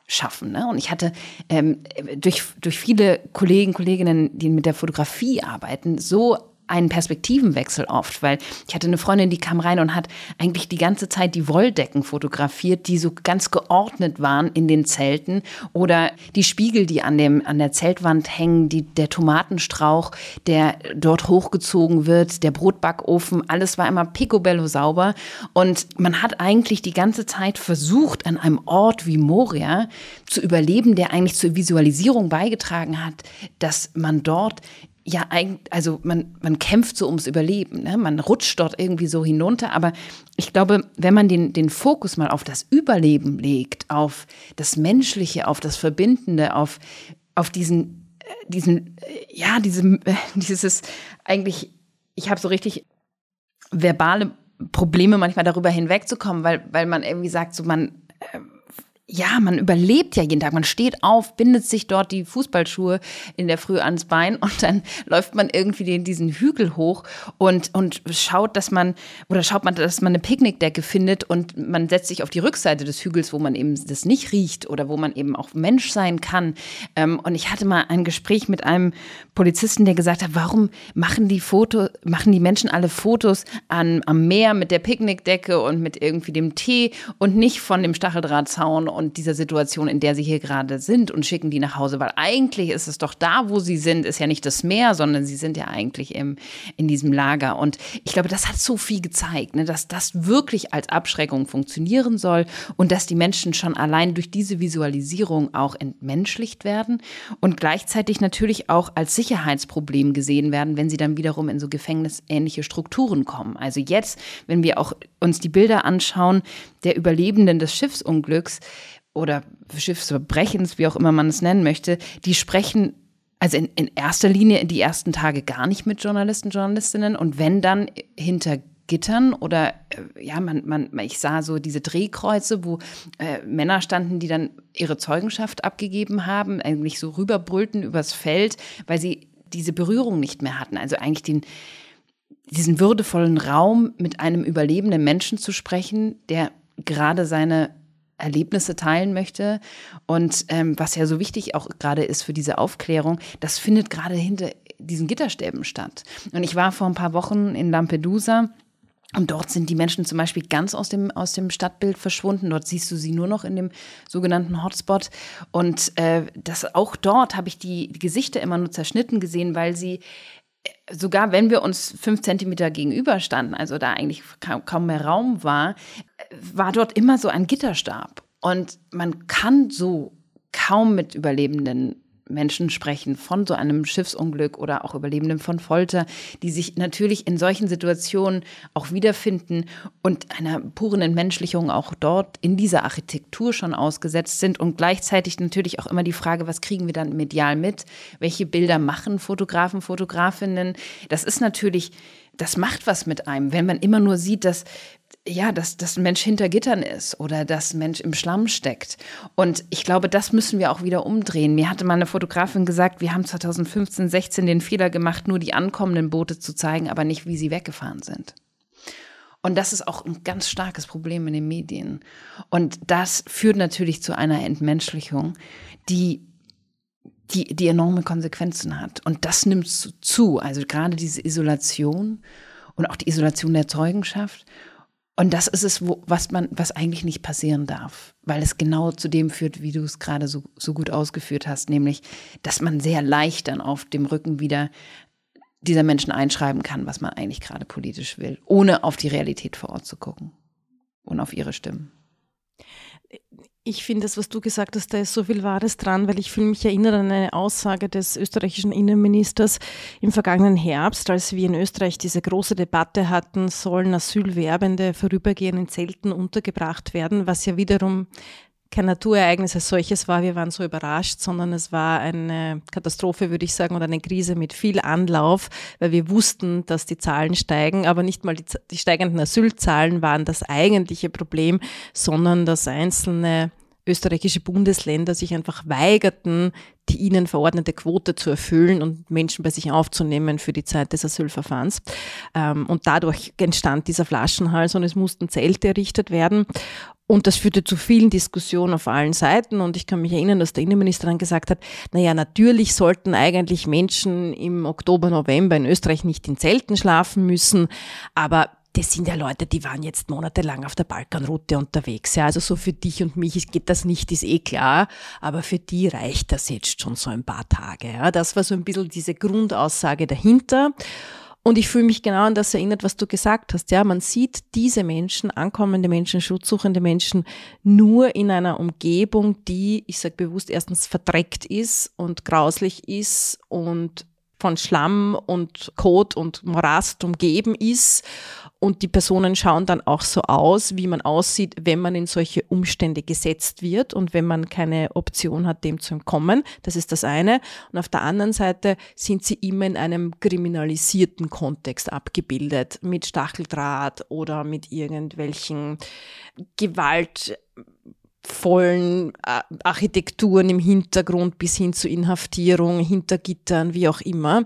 S3: schaffen. Ne? Und ich hatte ähm, durch, durch viele Kollegen, Kolleginnen, die mit der Fotografie arbeiten, so einen Perspektivenwechsel oft, weil ich hatte eine Freundin, die kam rein und hat eigentlich die ganze Zeit die Wolldecken fotografiert, die so ganz geordnet waren in den Zelten oder die Spiegel, die an dem an der Zeltwand hängen, die der Tomatenstrauch, der dort hochgezogen wird, der Brotbackofen, alles war immer picobello sauber. Und man hat eigentlich die ganze Zeit versucht an einem Ort wie Moria zu überleben, der eigentlich zur Visualisierung beigetragen hat, dass man dort ja, eigentlich, also man, man kämpft so ums Überleben. Ne? Man rutscht dort irgendwie so hinunter. Aber ich glaube, wenn man den, den Fokus mal auf das Überleben legt, auf das Menschliche, auf das Verbindende, auf, auf diesen, äh, diesen, äh, ja, diesem, dieses eigentlich, ich habe so richtig verbale Probleme manchmal darüber hinwegzukommen, weil, weil man irgendwie sagt, so man, äh, ja, man überlebt ja jeden Tag. Man steht auf, bindet sich dort die Fußballschuhe in der Früh ans Bein und dann läuft man irgendwie den, diesen Hügel hoch und, und schaut, dass man, oder schaut man, dass man eine Picknickdecke findet und man setzt sich auf die Rückseite des Hügels, wo man eben das nicht riecht oder wo man eben auch Mensch sein kann. Ähm, und ich hatte mal ein Gespräch mit einem Polizisten, der gesagt hat, warum machen die Foto, machen die Menschen alle Fotos an, am Meer mit der Picknickdecke und mit irgendwie dem Tee und nicht von dem Stacheldrahtzaun und dieser Situation, in der sie hier gerade sind und schicken die nach Hause, weil eigentlich ist es doch da, wo sie sind, ist ja nicht das Meer, sondern sie sind ja eigentlich im, in diesem Lager. Und ich glaube, das hat so viel gezeigt, ne, dass das wirklich als Abschreckung funktionieren soll und dass die Menschen schon allein durch diese Visualisierung auch entmenschlicht werden und gleichzeitig natürlich auch als Sicherheitsproblem gesehen werden, wenn sie dann wiederum in so gefängnisähnliche Strukturen kommen. Also jetzt, wenn wir auch uns die Bilder anschauen der Überlebenden des Schiffsunglücks, oder Schiffsverbrechens, wie auch immer man es nennen möchte, die sprechen also in, in erster Linie in die ersten Tage gar nicht mit Journalisten, Journalistinnen und wenn dann hinter Gittern oder äh, ja, man, man, ich sah so diese Drehkreuze, wo äh, Männer standen, die dann ihre Zeugenschaft abgegeben haben, eigentlich so rüberbrüllten übers Feld, weil sie diese Berührung nicht mehr hatten. Also eigentlich den, diesen würdevollen Raum mit einem überlebenden Menschen zu sprechen, der gerade seine Erlebnisse teilen möchte. Und ähm, was ja so wichtig auch gerade ist für diese Aufklärung, das findet gerade hinter diesen Gitterstäben statt. Und ich war vor ein paar Wochen in Lampedusa. Und dort sind die Menschen zum Beispiel ganz aus dem, aus dem Stadtbild verschwunden. Dort siehst du sie nur noch in dem sogenannten Hotspot. Und äh, das, auch dort habe ich die, Gesichter immer nur zerschnitten gesehen, weil sie äh, sogar wenn wir uns fünf Zentimeter gegenüberstanden, also da eigentlich kaum mehr Raum war, war dort immer so ein Gitterstab. Und man kann so kaum mit Überlebenden Menschen sprechen von so einem Schiffsunglück oder auch Überlebenden von Folter, die sich natürlich in solchen Situationen auch wiederfinden und einer puren Entmenschlichung auch dort in dieser Architektur schon ausgesetzt sind und gleichzeitig natürlich auch immer die Frage, was kriegen wir dann medial mit? Welche Bilder machen Fotografen, Fotografinnen? Das ist natürlich das macht was mit einem, wenn man immer nur sieht, dass ja, dass das Mensch hinter Gittern ist oder dass Mensch im Schlamm steckt. Und ich glaube, das müssen wir auch wieder umdrehen. Mir hatte mal eine Fotografin gesagt, wir haben 2015, 16 den Fehler gemacht, nur die ankommenden Boote zu zeigen, aber nicht, wie sie weggefahren sind. Und das ist auch ein ganz starkes Problem in den Medien. Und das führt natürlich zu einer Entmenschlichung, die die, die enorme Konsequenzen hat. Und das nimmt zu. Also gerade diese Isolation und auch die Isolation der Zeugenschaft. Und das ist es, wo, was man, was eigentlich nicht passieren darf, weil es genau zu dem führt, wie du es gerade so, so gut ausgeführt hast, nämlich, dass man sehr leicht dann auf dem Rücken wieder dieser Menschen einschreiben kann, was man eigentlich gerade politisch will, ohne auf die Realität vor Ort zu gucken und auf ihre Stimmen.
S2: Ich finde das, was du gesagt hast, da ist so viel Wahres dran, weil ich fühle mich erinnert an eine Aussage des österreichischen Innenministers im vergangenen Herbst, als wir in Österreich diese große Debatte hatten, sollen Asylwerbende vorübergehend in Zelten untergebracht werden, was ja wiederum kein Naturereignis als solches war, wir waren so überrascht, sondern es war eine Katastrophe, würde ich sagen, oder eine Krise mit viel Anlauf, weil wir wussten, dass die Zahlen steigen, aber nicht mal die, die steigenden Asylzahlen waren das eigentliche Problem, sondern dass einzelne österreichische Bundesländer sich einfach weigerten, die ihnen verordnete Quote zu erfüllen und Menschen bei sich aufzunehmen für die Zeit des Asylverfahrens. Ähm, und dadurch entstand dieser Flaschenhals und es mussten Zelte errichtet werden. Und das führte zu vielen Diskussionen auf allen Seiten. Und ich kann mich erinnern, dass der Innenminister dann gesagt hat, naja, natürlich sollten eigentlich Menschen im Oktober, November in Österreich nicht in Zelten schlafen müssen. Aber das sind ja Leute, die waren jetzt monatelang auf der Balkanroute unterwegs. Ja, also so für dich und mich geht das nicht, ist eh klar. Aber für die reicht das jetzt schon so ein paar Tage. Ja, das war so ein bisschen diese Grundaussage dahinter. Und ich fühle mich genau an das erinnert, was du gesagt hast. Ja, man sieht diese Menschen, ankommende Menschen, schutzsuchende Menschen nur in einer Umgebung, die, ich sage bewusst, erstens verdreckt ist und grauslich ist und von Schlamm und Kot und Morast umgeben ist. Und die Personen schauen dann auch so aus, wie man aussieht, wenn man in solche Umstände gesetzt wird und wenn man keine Option hat, dem zu entkommen. Das ist das eine. Und auf der anderen Seite sind sie immer in einem kriminalisierten Kontext abgebildet, mit Stacheldraht oder mit irgendwelchen Gewalt vollen äh, Architekturen im Hintergrund bis hin zu Inhaftierung, Hintergittern, wie auch immer.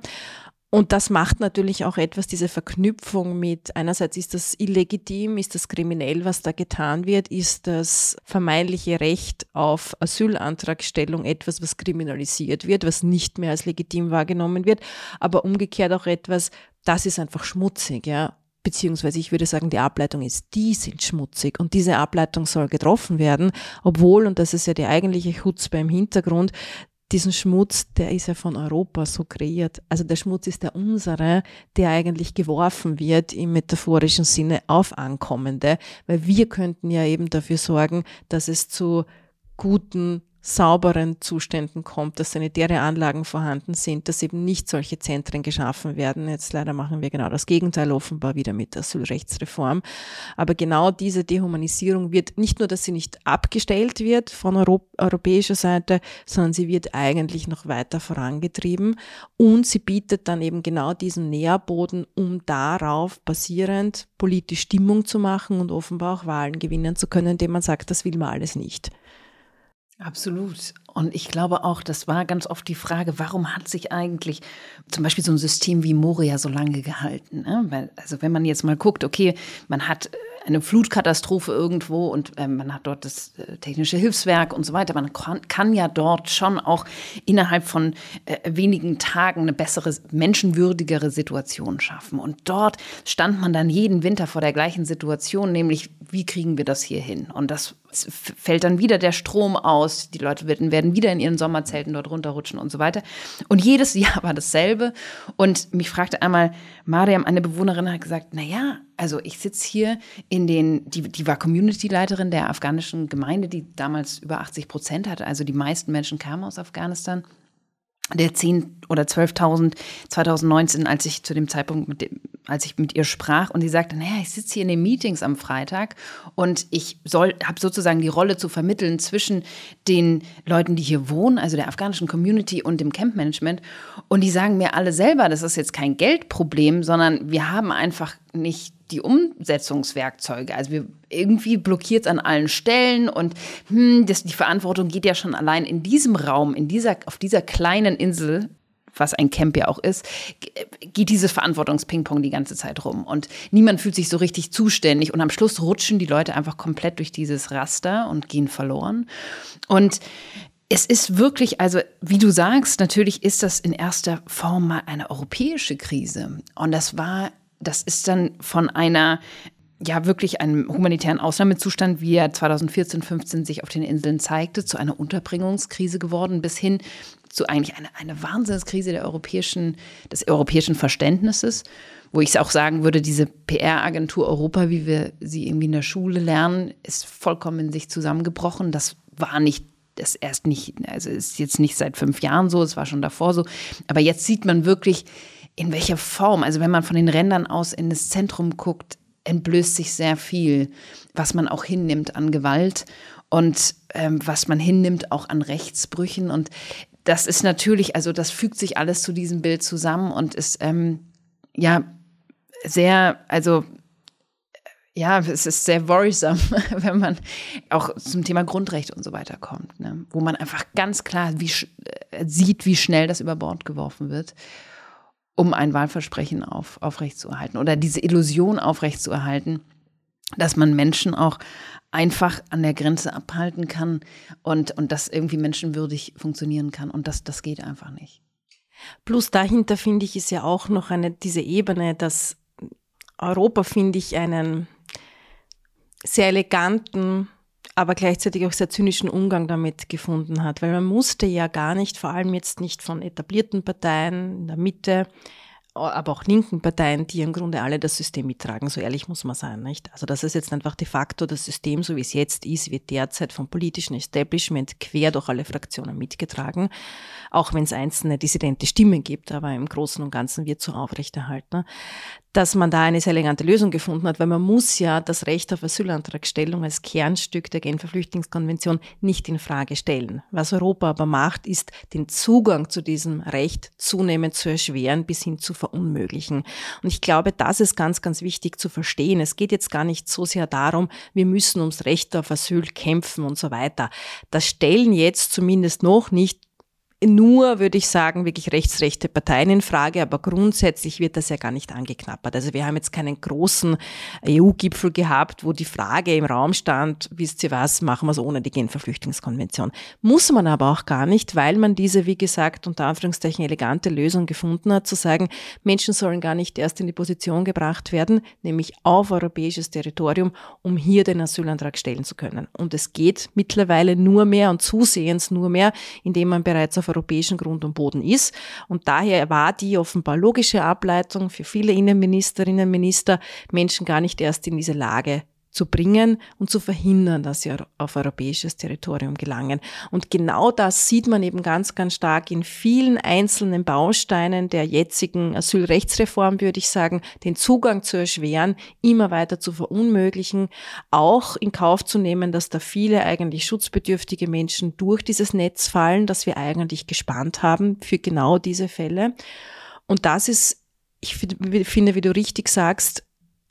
S2: Und das macht natürlich auch etwas, diese Verknüpfung mit, einerseits ist das illegitim, ist das kriminell, was da getan wird, ist das vermeintliche Recht auf Asylantragstellung etwas, was kriminalisiert wird, was nicht mehr als legitim wahrgenommen wird, aber umgekehrt auch etwas, das ist einfach schmutzig, ja beziehungsweise ich würde sagen, die Ableitung ist, die sind schmutzig und diese Ableitung soll getroffen werden, obwohl, und das ist ja die eigentliche Chutzpe im Hintergrund, diesen Schmutz, der ist ja von Europa so kreiert. Also der Schmutz ist der unsere, der eigentlich geworfen wird im metaphorischen Sinne auf Ankommende, weil wir könnten ja eben dafür sorgen, dass es zu guten sauberen Zuständen kommt, dass sanitäre Anlagen vorhanden sind, dass eben nicht solche Zentren geschaffen werden. Jetzt leider machen wir genau das Gegenteil offenbar wieder mit der Asylrechtsreform. Aber genau diese Dehumanisierung wird nicht nur, dass sie nicht abgestellt wird von Europ europäischer Seite, sondern sie wird eigentlich noch weiter vorangetrieben und sie bietet dann eben genau diesen Nährboden, um darauf basierend politisch Stimmung zu machen und offenbar auch Wahlen gewinnen zu können, indem man sagt, das will man alles nicht.
S3: Absolut. Und ich glaube auch, das war ganz oft die Frage, warum hat sich eigentlich zum Beispiel so ein System wie Moria so lange gehalten? Ne? Weil, also wenn man jetzt mal guckt, okay, man hat eine Flutkatastrophe irgendwo und äh, man hat dort das äh, technische Hilfswerk und so weiter. Man kann, kann ja dort schon auch innerhalb von äh, wenigen Tagen eine bessere, menschenwürdigere Situation schaffen. Und dort stand man dann jeden Winter vor der gleichen Situation, nämlich wie kriegen wir das hier hin? Und das fällt dann wieder der Strom aus, die Leute werden, werden wieder in ihren Sommerzelten dort runterrutschen und so weiter. Und jedes Jahr war dasselbe. Und mich fragte einmal Mariam, eine Bewohnerin, hat gesagt, na ja, also ich sitze hier in den, die, die war Community-Leiterin der afghanischen Gemeinde, die damals über 80 Prozent hatte. Also die meisten Menschen kamen aus Afghanistan der 10 oder 12.000 2019, als ich zu dem Zeitpunkt, dem, als ich mit ihr sprach und sie sagte, naja, ich sitze hier in den Meetings am Freitag und ich soll, habe sozusagen die Rolle zu vermitteln zwischen den Leuten, die hier wohnen, also der afghanischen Community und dem Campmanagement. Und die sagen mir alle selber, das ist jetzt kein Geldproblem, sondern wir haben einfach nicht die Umsetzungswerkzeuge. Also wir, irgendwie blockiert es an allen Stellen und hm, das, die Verantwortung geht ja schon allein in diesem Raum, in dieser, auf dieser kleinen Insel, was ein Camp ja auch ist, geht dieses Verantwortungspingpong die ganze Zeit rum. Und niemand fühlt sich so richtig zuständig. Und am Schluss rutschen die Leute einfach komplett durch dieses Raster und gehen verloren. Und Es ist wirklich, also wie du sagst, natürlich ist das in erster Form mal eine europäische Krise. Und das war, das ist dann von einer ja wirklich einem humanitären Ausnahmezustand, wie er 2014, 15 sich auf den Inseln zeigte, zu einer Unterbringungskrise geworden, bis hin zu eigentlich einer eine Wahnsinnskrise der europäischen, des europäischen Verständnisses, wo ich auch sagen würde, diese PR-Agentur Europa, wie wir sie irgendwie in der Schule lernen, ist vollkommen in sich zusammengebrochen. Das war nicht das erst nicht, also ist jetzt nicht seit fünf Jahren so, es war schon davor so. Aber jetzt sieht man wirklich, in welcher Form, also wenn man von den Rändern aus in das Zentrum guckt, entblößt sich sehr viel, was man auch hinnimmt an Gewalt und ähm, was man hinnimmt auch an Rechtsbrüchen. Und das ist natürlich, also das fügt sich alles zu diesem Bild zusammen und ist ähm, ja sehr, also ja, es ist sehr worrisome, wenn man auch zum Thema Grundrechte und so weiter kommt, ne? wo man einfach ganz klar wie, äh, sieht, wie schnell das über Bord geworfen wird, um ein Wahlversprechen auf, aufrechtzuerhalten oder diese Illusion aufrechtzuerhalten, dass man Menschen auch einfach an der Grenze abhalten kann und, und das irgendwie menschenwürdig funktionieren kann. Und das, das geht einfach nicht.
S2: Plus dahinter finde ich ist ja auch noch eine, diese Ebene, dass Europa, finde ich, einen sehr eleganten, aber gleichzeitig auch sehr zynischen Umgang damit gefunden hat, weil man musste ja gar nicht, vor allem jetzt nicht von etablierten Parteien in der Mitte, aber auch linken Parteien, die im Grunde alle das System mittragen, so ehrlich muss man sein, nicht? Also das ist jetzt einfach de facto das System, so wie es jetzt ist, wird derzeit vom politischen Establishment quer durch alle Fraktionen mitgetragen, auch wenn es einzelne dissidente Stimmen gibt, aber im Großen und Ganzen wird so aufrechterhalten dass man da eine sehr elegante Lösung gefunden hat, weil man muss ja das Recht auf Asylantragstellung als Kernstück der Genfer Flüchtlingskonvention nicht in Frage stellen. Was Europa aber macht, ist den Zugang zu diesem Recht zunehmend zu erschweren bis hin zu verunmöglichen. Und ich glaube, das ist ganz, ganz wichtig zu verstehen. Es geht jetzt gar nicht so sehr darum, wir müssen ums Recht auf Asyl kämpfen und so weiter. Das stellen jetzt zumindest noch nicht nur, würde ich sagen, wirklich rechtsrechte Parteien in Frage, aber grundsätzlich wird das ja gar nicht angeknappert. Also wir haben jetzt keinen großen EU-Gipfel gehabt, wo die Frage im Raum stand, wisst ihr was, machen wir es ohne die Genfer Flüchtlingskonvention. Muss man aber auch gar nicht, weil man diese, wie gesagt, unter Anführungszeichen elegante Lösung gefunden hat, zu sagen, Menschen sollen gar nicht erst in die Position gebracht werden, nämlich auf europäisches Territorium, um hier den Asylantrag stellen zu können. Und es geht mittlerweile nur mehr und zusehends nur mehr, indem man bereits auf europäischen Grund und Boden ist. Und daher war die offenbar logische Ableitung für viele Innenministerinnen und Minister, Menschen gar nicht erst in diese Lage zu bringen und zu verhindern, dass sie auf europäisches Territorium gelangen. Und genau das sieht man eben ganz, ganz stark in vielen einzelnen Bausteinen der jetzigen Asylrechtsreform, würde ich sagen, den Zugang zu erschweren, immer weiter zu verunmöglichen, auch in Kauf zu nehmen, dass da viele eigentlich schutzbedürftige Menschen durch dieses Netz fallen, das wir eigentlich gespannt haben für genau diese Fälle. Und das ist, ich finde, wie du richtig sagst,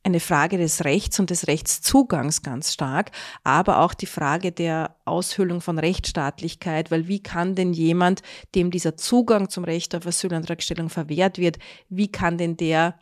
S2: eine Frage des Rechts und des Rechtszugangs ganz stark, aber auch die Frage der Aushöhlung von Rechtsstaatlichkeit, weil wie kann denn jemand, dem dieser Zugang zum Recht auf Asylantragstellung verwehrt wird, wie kann denn der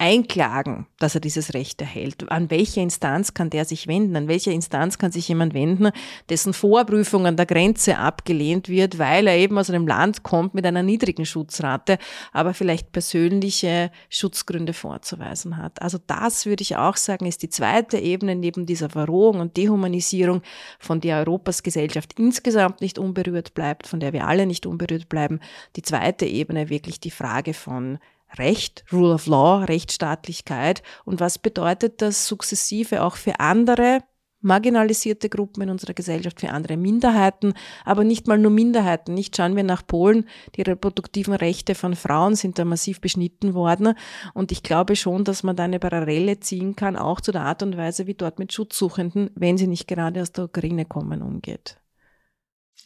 S2: einklagen, dass er dieses Recht erhält? An welche Instanz kann der sich wenden? An welche Instanz kann sich jemand wenden, dessen Vorprüfung an der Grenze abgelehnt wird, weil er eben aus einem Land kommt mit einer niedrigen Schutzrate, aber vielleicht persönliche Schutzgründe vorzuweisen hat? Also das würde ich auch sagen, ist die zweite Ebene neben dieser Verrohung und Dehumanisierung, von der Europas Gesellschaft insgesamt nicht unberührt bleibt, von der wir alle nicht unberührt bleiben. Die zweite Ebene wirklich die Frage von Recht, Rule of Law, Rechtsstaatlichkeit und was bedeutet das sukzessive auch für andere marginalisierte Gruppen in unserer Gesellschaft, für andere Minderheiten, aber nicht mal nur Minderheiten. Nicht schauen wir nach Polen, die reproduktiven Rechte von Frauen sind da massiv beschnitten worden und ich glaube schon, dass man da eine Parallele ziehen kann, auch zu der Art und Weise, wie dort mit Schutzsuchenden, wenn sie nicht gerade aus der Ukraine kommen, umgeht.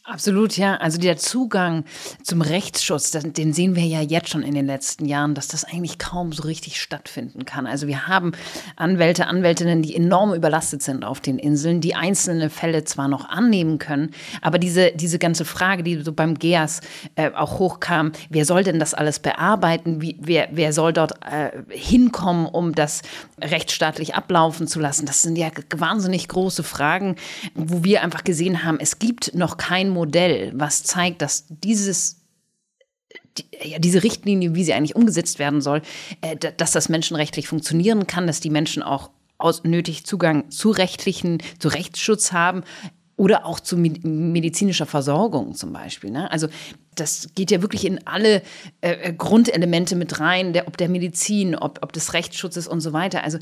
S3: Absolut, ja. Also der Zugang zum Rechtsschutz, den sehen wir ja jetzt schon in den letzten Jahren, dass das eigentlich kaum so richtig stattfinden kann. Also wir haben Anwälte, Anwältinnen, die enorm überlastet sind auf den Inseln, die einzelne Fälle zwar noch annehmen können, aber diese, diese ganze Frage, die so beim GEAS äh, auch hochkam, wer soll denn das alles bearbeiten? Wie, wer, wer soll dort äh, hinkommen, um das rechtsstaatlich ablaufen zu lassen? Das sind ja wahnsinnig große Fragen, wo wir einfach gesehen haben, es gibt noch kein Modell, was zeigt, dass dieses die, ja, diese Richtlinie, wie sie eigentlich umgesetzt werden soll, äh, dass das menschenrechtlich funktionieren kann, dass die Menschen auch aus, nötig Zugang zu rechtlichen, zu Rechtsschutz haben oder auch zu medizinischer Versorgung zum Beispiel. Ne? Also das geht ja wirklich in alle äh, äh, Grundelemente mit rein, der, ob der Medizin, ob, ob des Rechtsschutzes und so weiter. Also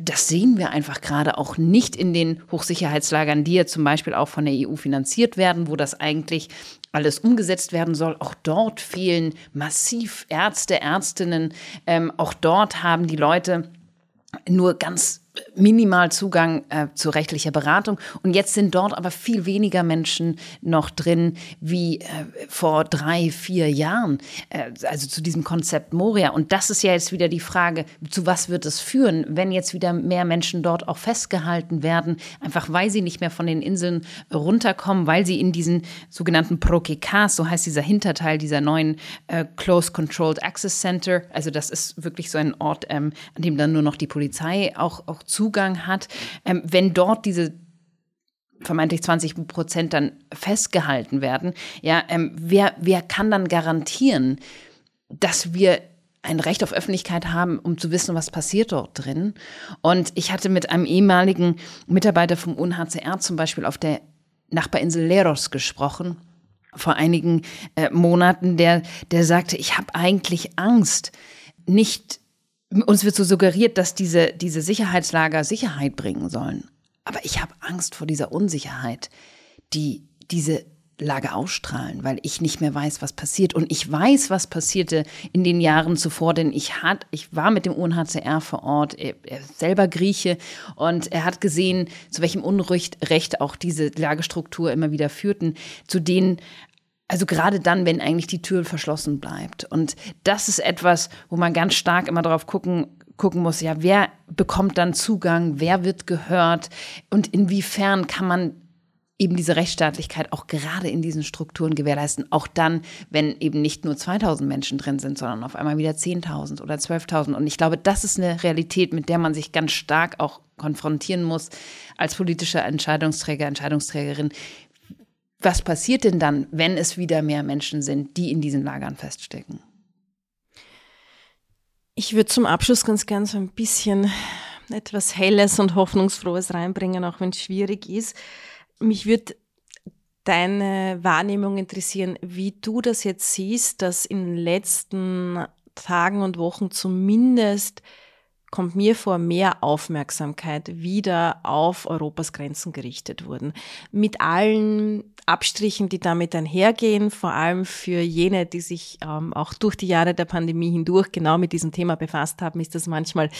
S3: das sehen wir einfach gerade auch nicht in den Hochsicherheitslagern, die ja zum Beispiel auch von der EU finanziert werden, wo das eigentlich alles umgesetzt werden soll. Auch dort fehlen massiv Ärzte, Ärztinnen. Ähm, auch dort haben die Leute nur ganz minimal Zugang äh, zu rechtlicher Beratung. Und jetzt sind dort aber viel weniger Menschen noch drin wie äh, vor drei, vier Jahren, äh, also zu diesem Konzept Moria. Und das ist ja jetzt wieder die Frage, zu was wird es führen, wenn jetzt wieder mehr Menschen dort auch festgehalten werden, einfach weil sie nicht mehr von den Inseln runterkommen, weil sie in diesen sogenannten Prokekas, so heißt dieser Hinterteil dieser neuen äh, Close Controlled Access Center, also das ist wirklich so ein Ort, ähm, an dem dann nur noch die Polizei auch, auch Zugang hat, ähm, wenn dort diese vermeintlich 20 Prozent dann festgehalten werden, ja, ähm, wer, wer kann dann garantieren, dass wir ein Recht auf Öffentlichkeit haben, um zu wissen, was passiert dort drin. Und ich hatte mit einem ehemaligen Mitarbeiter vom UNHCR zum Beispiel auf der Nachbarinsel Leros gesprochen vor einigen äh, Monaten, der, der sagte, ich habe eigentlich Angst, nicht uns wird so suggeriert, dass diese, diese Sicherheitslager Sicherheit bringen sollen. Aber ich habe Angst vor dieser Unsicherheit, die diese Lager ausstrahlen, weil ich nicht mehr weiß, was passiert. Und ich weiß, was passierte in den Jahren zuvor, denn ich, hat, ich war mit dem UNHCR vor Ort, er, er selber Grieche, und er hat gesehen, zu welchem Unrecht auch diese Lagerstruktur immer wieder führten, zu denen also gerade dann, wenn eigentlich die Tür verschlossen bleibt. Und das ist etwas, wo man ganz stark immer darauf gucken, gucken muss, ja, wer bekommt dann Zugang, wer wird gehört und inwiefern kann man eben diese Rechtsstaatlichkeit auch gerade in diesen Strukturen gewährleisten, auch dann, wenn eben nicht nur 2000 Menschen drin sind, sondern auf einmal wieder 10.000 oder 12.000. Und ich glaube, das ist eine Realität, mit der man sich ganz stark auch konfrontieren muss als politischer Entscheidungsträger, Entscheidungsträgerin, was passiert denn dann, wenn es wieder mehr Menschen sind, die in diesen Lagern feststecken?
S2: Ich würde zum Abschluss ganz gern so ein bisschen etwas Helles und Hoffnungsfrohes reinbringen, auch wenn es schwierig ist. Mich würde deine Wahrnehmung interessieren, wie du das jetzt siehst, dass in den letzten Tagen und Wochen zumindest kommt mir vor, mehr Aufmerksamkeit wieder auf Europas Grenzen gerichtet wurden. Mit allen Abstrichen, die damit einhergehen, vor allem für jene, die sich ähm, auch durch die Jahre der Pandemie hindurch genau mit diesem Thema befasst haben, ist das manchmal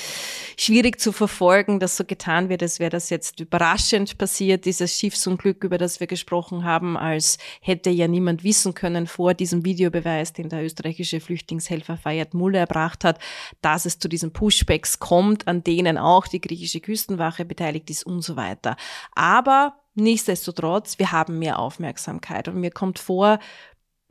S2: schwierig zu verfolgen, dass so getan wird, als wäre das jetzt überraschend passiert, dieses Schiffsunglück, über das wir gesprochen haben, als hätte ja niemand wissen können vor diesem Videobeweis, den der österreichische Flüchtlingshelfer Fayed Mulle erbracht hat, dass es zu diesen Pushbacks kommt, an denen auch die griechische Küstenwache beteiligt ist und so weiter. Aber nichtsdestotrotz, wir haben mehr Aufmerksamkeit und mir kommt vor,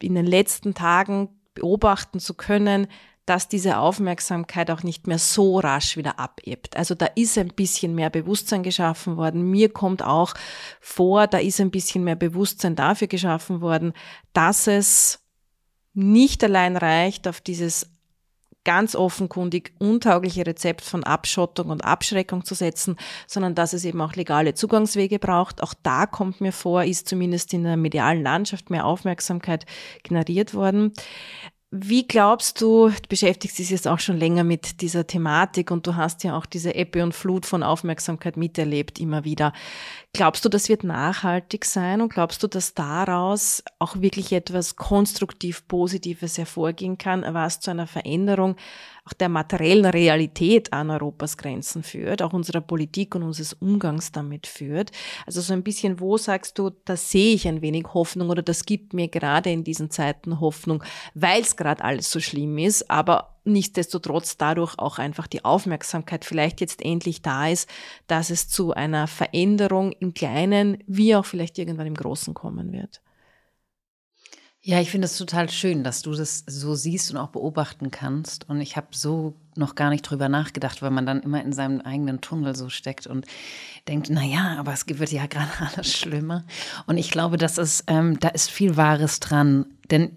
S2: in den letzten Tagen beobachten zu können, dass diese Aufmerksamkeit auch nicht mehr so rasch wieder abebbt. Also da ist ein bisschen mehr Bewusstsein geschaffen worden. Mir kommt auch vor, da ist ein bisschen mehr Bewusstsein dafür geschaffen worden, dass es nicht allein reicht, auf dieses ganz offenkundig untaugliche Rezept von Abschottung und Abschreckung zu setzen, sondern dass es eben auch legale Zugangswege braucht. Auch da kommt mir vor, ist zumindest in der medialen Landschaft mehr Aufmerksamkeit generiert worden. Wie glaubst du, du beschäftigst dich jetzt auch schon länger mit dieser Thematik und du hast ja auch diese Ebbe und Flut von Aufmerksamkeit miterlebt immer wieder. Glaubst du, das wird nachhaltig sein und glaubst du, dass daraus auch wirklich etwas konstruktiv Positives hervorgehen kann, was zu einer Veränderung auch der materiellen Realität an Europas Grenzen führt, auch unserer Politik und unseres Umgangs damit führt. Also so ein bisschen, wo sagst du, da sehe ich ein wenig Hoffnung oder das gibt mir gerade in diesen Zeiten Hoffnung, weil es gerade alles so schlimm ist, aber nichtsdestotrotz dadurch auch einfach die Aufmerksamkeit vielleicht jetzt endlich da ist, dass es zu einer Veränderung im Kleinen wie auch vielleicht irgendwann im Großen kommen wird.
S3: Ja, ich finde es total schön, dass du das so siehst und auch beobachten kannst. Und ich habe so noch gar nicht drüber nachgedacht, weil man dann immer in seinem eigenen Tunnel so steckt und denkt, na ja, aber es wird ja gerade alles schlimmer. Und ich glaube, das ist, ähm, da ist viel Wahres dran. Denn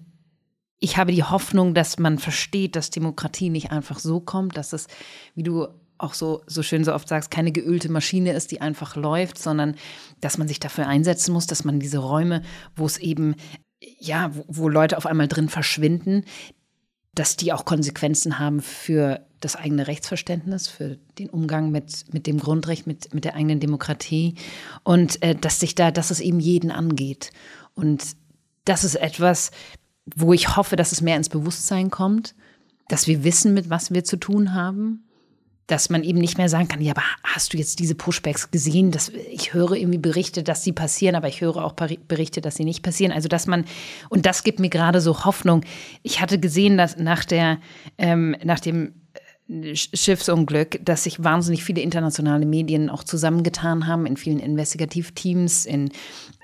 S3: ich habe die Hoffnung, dass man versteht, dass Demokratie nicht einfach so kommt, dass es, wie du auch so, so schön so oft sagst, keine geölte Maschine ist, die einfach läuft, sondern dass man sich dafür einsetzen muss, dass man diese Räume, wo es eben, ja, wo, wo Leute auf einmal drin verschwinden, dass die auch Konsequenzen haben für das eigene Rechtsverständnis, für den Umgang mit, mit dem Grundrecht, mit, mit der eigenen Demokratie und äh, dass sich da, dass es eben jeden angeht. Und das ist etwas, wo ich hoffe, dass es mehr ins Bewusstsein kommt, dass wir wissen, mit was wir zu tun haben, dass man eben nicht mehr sagen kann, ja, aber hast du jetzt diese Pushbacks gesehen? Das, ich höre irgendwie Berichte, dass sie passieren, aber ich höre auch Berichte, dass sie nicht passieren. Also dass man, und das gibt mir gerade so Hoffnung. Ich hatte gesehen, dass nach der, ähm, nach dem Schiffsunglück, dass sich wahnsinnig viele internationale Medien auch zusammengetan haben in vielen Investigativteams, in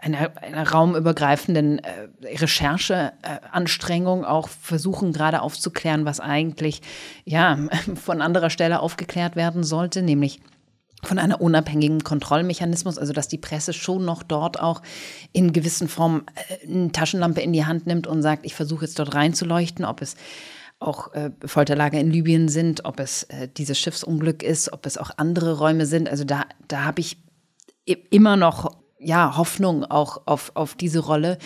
S3: einer, einer raumübergreifenden äh, Rechercheanstrengung auch versuchen gerade aufzuklären, was eigentlich ja von anderer Stelle aufgeklärt werden sollte, nämlich von einer unabhängigen Kontrollmechanismus, also dass die Presse schon noch dort auch in gewissen Form äh, eine Taschenlampe in die Hand nimmt und sagt, ich versuche jetzt dort reinzuleuchten, ob es auch äh, Folterlager in Libyen sind, ob es äh, dieses Schiffsunglück ist, ob es auch andere Räume sind. Also da, da habe ich immer noch ja, Hoffnung auch auf, auf diese Rolle.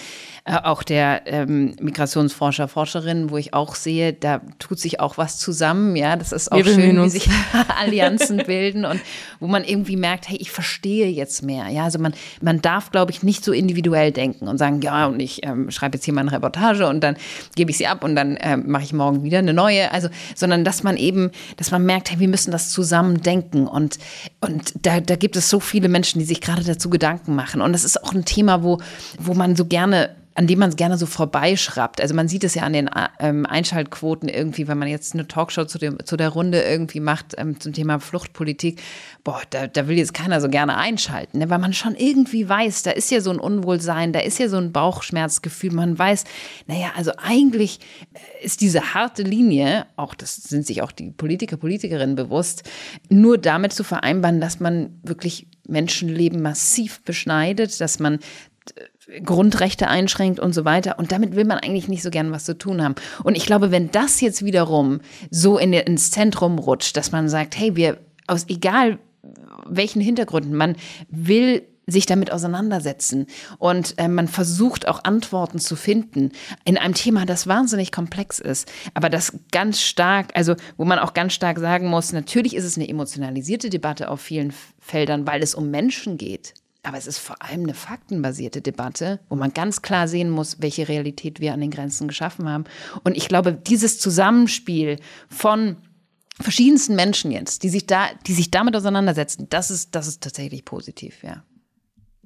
S3: Äh, auch der ähm, Migrationsforscher, Forscherin, wo ich auch sehe, da tut sich auch was zusammen. Ja, das ist auch Wir schön, wie sich Allianzen bilden und wo man irgendwie merkt, hey, ich verstehe jetzt mehr. Ja, also man, man darf, glaube ich, nicht so individuell denken und sagen, ja, und ich ähm, schreibe jetzt hier mal eine Reportage und dann gebe ich sie ab und dann ähm, mache ich morgen wieder eine neue. Also, sondern dass man eben, dass man merkt, hey, wir müssen das zusammen denken und, und da, da gibt es so viele Menschen, die sich gerade dazu Gedanken machen. Und das ist auch ein Thema, wo, wo man so gerne an dem man es gerne so vorbeischraubt. Also man sieht es ja an den ähm, Einschaltquoten irgendwie, wenn man jetzt eine Talkshow zu, dem, zu der Runde irgendwie macht ähm, zum Thema Fluchtpolitik, boah, da, da will jetzt keiner so gerne einschalten, ne? weil man schon irgendwie weiß, da ist ja so ein Unwohlsein, da ist ja so ein Bauchschmerzgefühl, man weiß, naja, also eigentlich äh, ist diese harte Linie, auch das sind sich auch die Politiker, Politikerinnen bewusst, nur damit zu vereinbaren, dass man wirklich Menschenleben massiv beschneidet, dass man Grundrechte einschränkt und so weiter. Und damit will man eigentlich nicht so gern was zu tun haben. Und ich glaube, wenn das jetzt wiederum so in, ins Zentrum rutscht, dass man sagt, hey, wir aus egal welchen Hintergründen, man will sich damit auseinandersetzen und äh, man versucht auch Antworten zu finden in einem Thema, das wahnsinnig komplex ist, aber das ganz stark, also wo man auch ganz stark sagen muss, natürlich ist es eine emotionalisierte Debatte auf vielen Feldern, weil es um Menschen geht. Aber es ist vor allem eine faktenbasierte Debatte, wo man ganz klar sehen muss, welche Realität wir an den Grenzen geschaffen haben. Und ich glaube, dieses Zusammenspiel von verschiedensten Menschen jetzt, die sich da, die sich damit auseinandersetzen, das ist, das ist tatsächlich positiv, ja.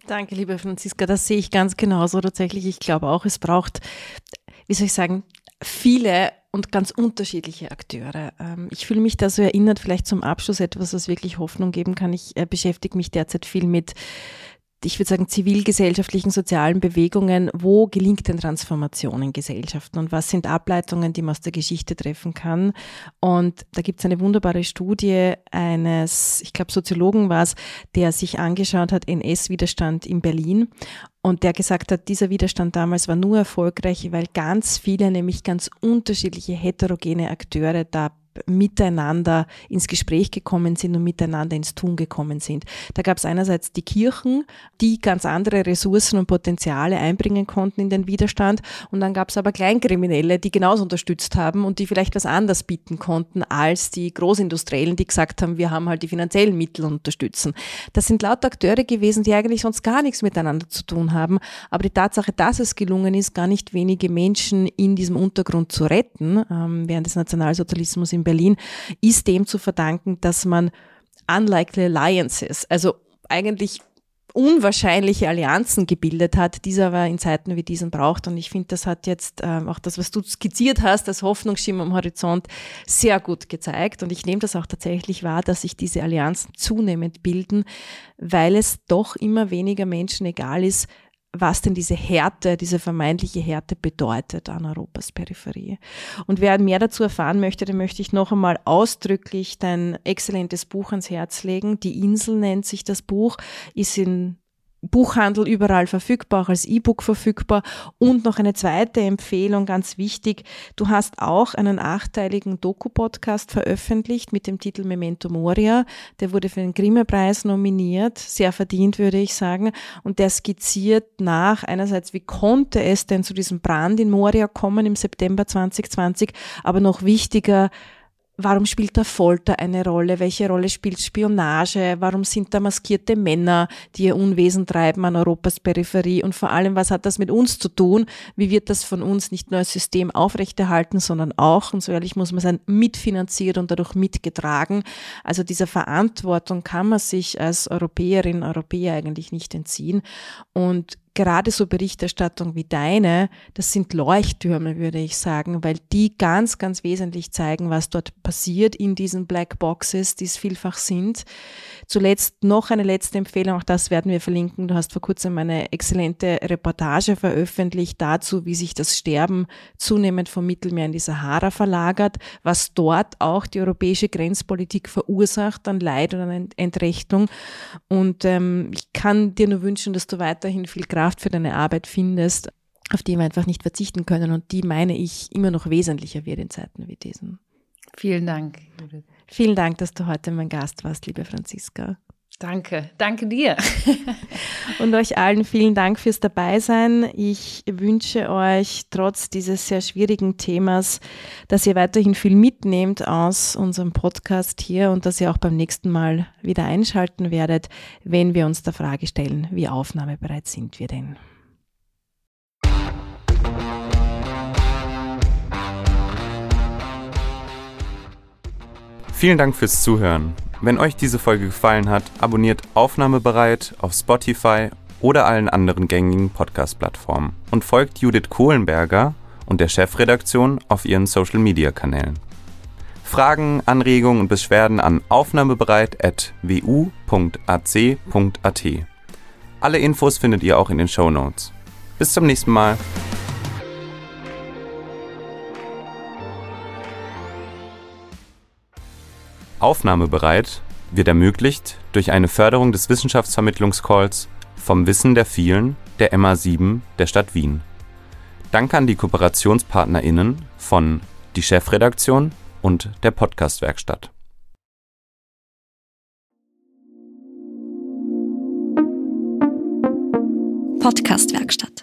S2: Danke, liebe Franziska. Das sehe ich ganz genauso tatsächlich. Ich glaube auch, es braucht, wie soll ich sagen, viele und ganz unterschiedliche Akteure. Ähm, ich fühle mich da so erinnert, vielleicht zum Abschluss etwas, was wirklich Hoffnung geben kann. Ich äh, beschäftige mich derzeit viel mit ich würde sagen, zivilgesellschaftlichen, sozialen Bewegungen, wo gelingt denn Transformation in Gesellschaften und was sind Ableitungen, die man aus der Geschichte treffen kann. Und da gibt es eine wunderbare Studie eines, ich glaube, Soziologen war es, der sich angeschaut hat, NS-Widerstand in Berlin und der gesagt hat, dieser Widerstand damals war nur erfolgreich, weil ganz viele, nämlich ganz unterschiedliche heterogene Akteure da miteinander ins Gespräch gekommen sind und miteinander ins Tun gekommen sind. Da gab es einerseits die Kirchen, die ganz andere Ressourcen und Potenziale einbringen konnten in den Widerstand und dann gab es aber Kleinkriminelle, die genauso unterstützt haben und die vielleicht was anders bieten konnten als die Großindustriellen, die gesagt haben, wir haben halt die finanziellen Mittel unterstützen. Das sind lauter Akteure gewesen, die eigentlich sonst gar nichts miteinander zu tun haben, aber die Tatsache, dass es gelungen ist, gar nicht wenige Menschen in diesem Untergrund zu retten, ähm, während des Nationalsozialismus in Berlin, ist dem zu verdanken, dass man unlikely alliances, also eigentlich unwahrscheinliche Allianzen gebildet hat, die aber in Zeiten wie diesen braucht. Und ich finde, das hat jetzt äh, auch das, was du skizziert hast, das Hoffnungsschimmer am Horizont, sehr gut gezeigt. Und ich nehme das auch tatsächlich wahr, dass sich diese Allianzen zunehmend bilden, weil es doch immer weniger Menschen egal ist, was denn diese Härte, diese vermeintliche Härte bedeutet an Europas Peripherie. Und wer mehr dazu erfahren möchte, dem möchte ich noch einmal ausdrücklich dein exzellentes Buch ans Herz legen. Die Insel nennt sich das Buch, ist in Buchhandel überall verfügbar, auch als E-Book verfügbar. Und noch eine zweite Empfehlung, ganz wichtig. Du hast auch einen achteiligen Doku-Podcast veröffentlicht mit dem Titel Memento Moria. Der wurde für den Grimme-Preis nominiert. Sehr verdient, würde ich sagen. Und der skizziert nach einerseits, wie konnte es denn zu diesem Brand in Moria kommen im September 2020, aber noch wichtiger, Warum spielt da Folter eine Rolle? Welche Rolle spielt Spionage? Warum sind da maskierte Männer, die ihr Unwesen treiben an Europas Peripherie? Und vor allem, was hat das mit uns zu tun? Wie wird das von uns nicht nur als System aufrechterhalten, sondern auch, und so ehrlich muss man sein, mitfinanziert und dadurch mitgetragen? Also dieser Verantwortung kann man sich als Europäerin, Europäer eigentlich nicht entziehen. Und gerade so Berichterstattung wie deine, das sind Leuchttürme, würde ich sagen, weil die ganz, ganz wesentlich zeigen, was dort passiert in diesen Black Boxes, die es vielfach sind. Zuletzt noch eine letzte Empfehlung, auch das werden wir verlinken. Du hast vor kurzem eine exzellente Reportage veröffentlicht dazu, wie sich das Sterben zunehmend vom Mittelmeer in die Sahara verlagert, was dort auch die europäische Grenzpolitik verursacht an Leid und an Entrechtung. Und ähm, ich kann dir nur wünschen, dass du weiterhin viel Kraft Kraft für deine Arbeit findest, auf die wir einfach nicht verzichten können und die, meine ich, immer noch wesentlicher wird in Zeiten wie diesen.
S3: Vielen Dank.
S2: Vielen Dank, dass du heute mein Gast warst, liebe Franziska.
S3: Danke, danke dir.
S2: und euch allen vielen Dank fürs Dabeisein. Ich wünsche euch trotz dieses sehr schwierigen Themas, dass ihr weiterhin viel mitnehmt aus unserem Podcast hier und dass ihr auch beim nächsten Mal wieder einschalten werdet, wenn wir uns der Frage stellen, wie aufnahmebereit sind wir denn?
S1: Vielen Dank fürs Zuhören. Wenn euch diese Folge gefallen hat, abonniert Aufnahmebereit auf Spotify oder allen anderen gängigen Podcast-Plattformen und folgt Judith Kohlenberger und der Chefredaktion auf ihren Social-Media-Kanälen. Fragen, Anregungen und Beschwerden an aufnahmebereit.wu.ac.at. Alle Infos findet ihr auch in den Show Notes. Bis zum nächsten Mal. Aufnahmebereit wird ermöglicht durch eine Förderung des Wissenschaftsvermittlungscalls Vom Wissen der Vielen der MA7 der Stadt Wien. Danke an die KooperationspartnerInnen von die Chefredaktion und der Podcastwerkstatt.
S4: Podcastwerkstatt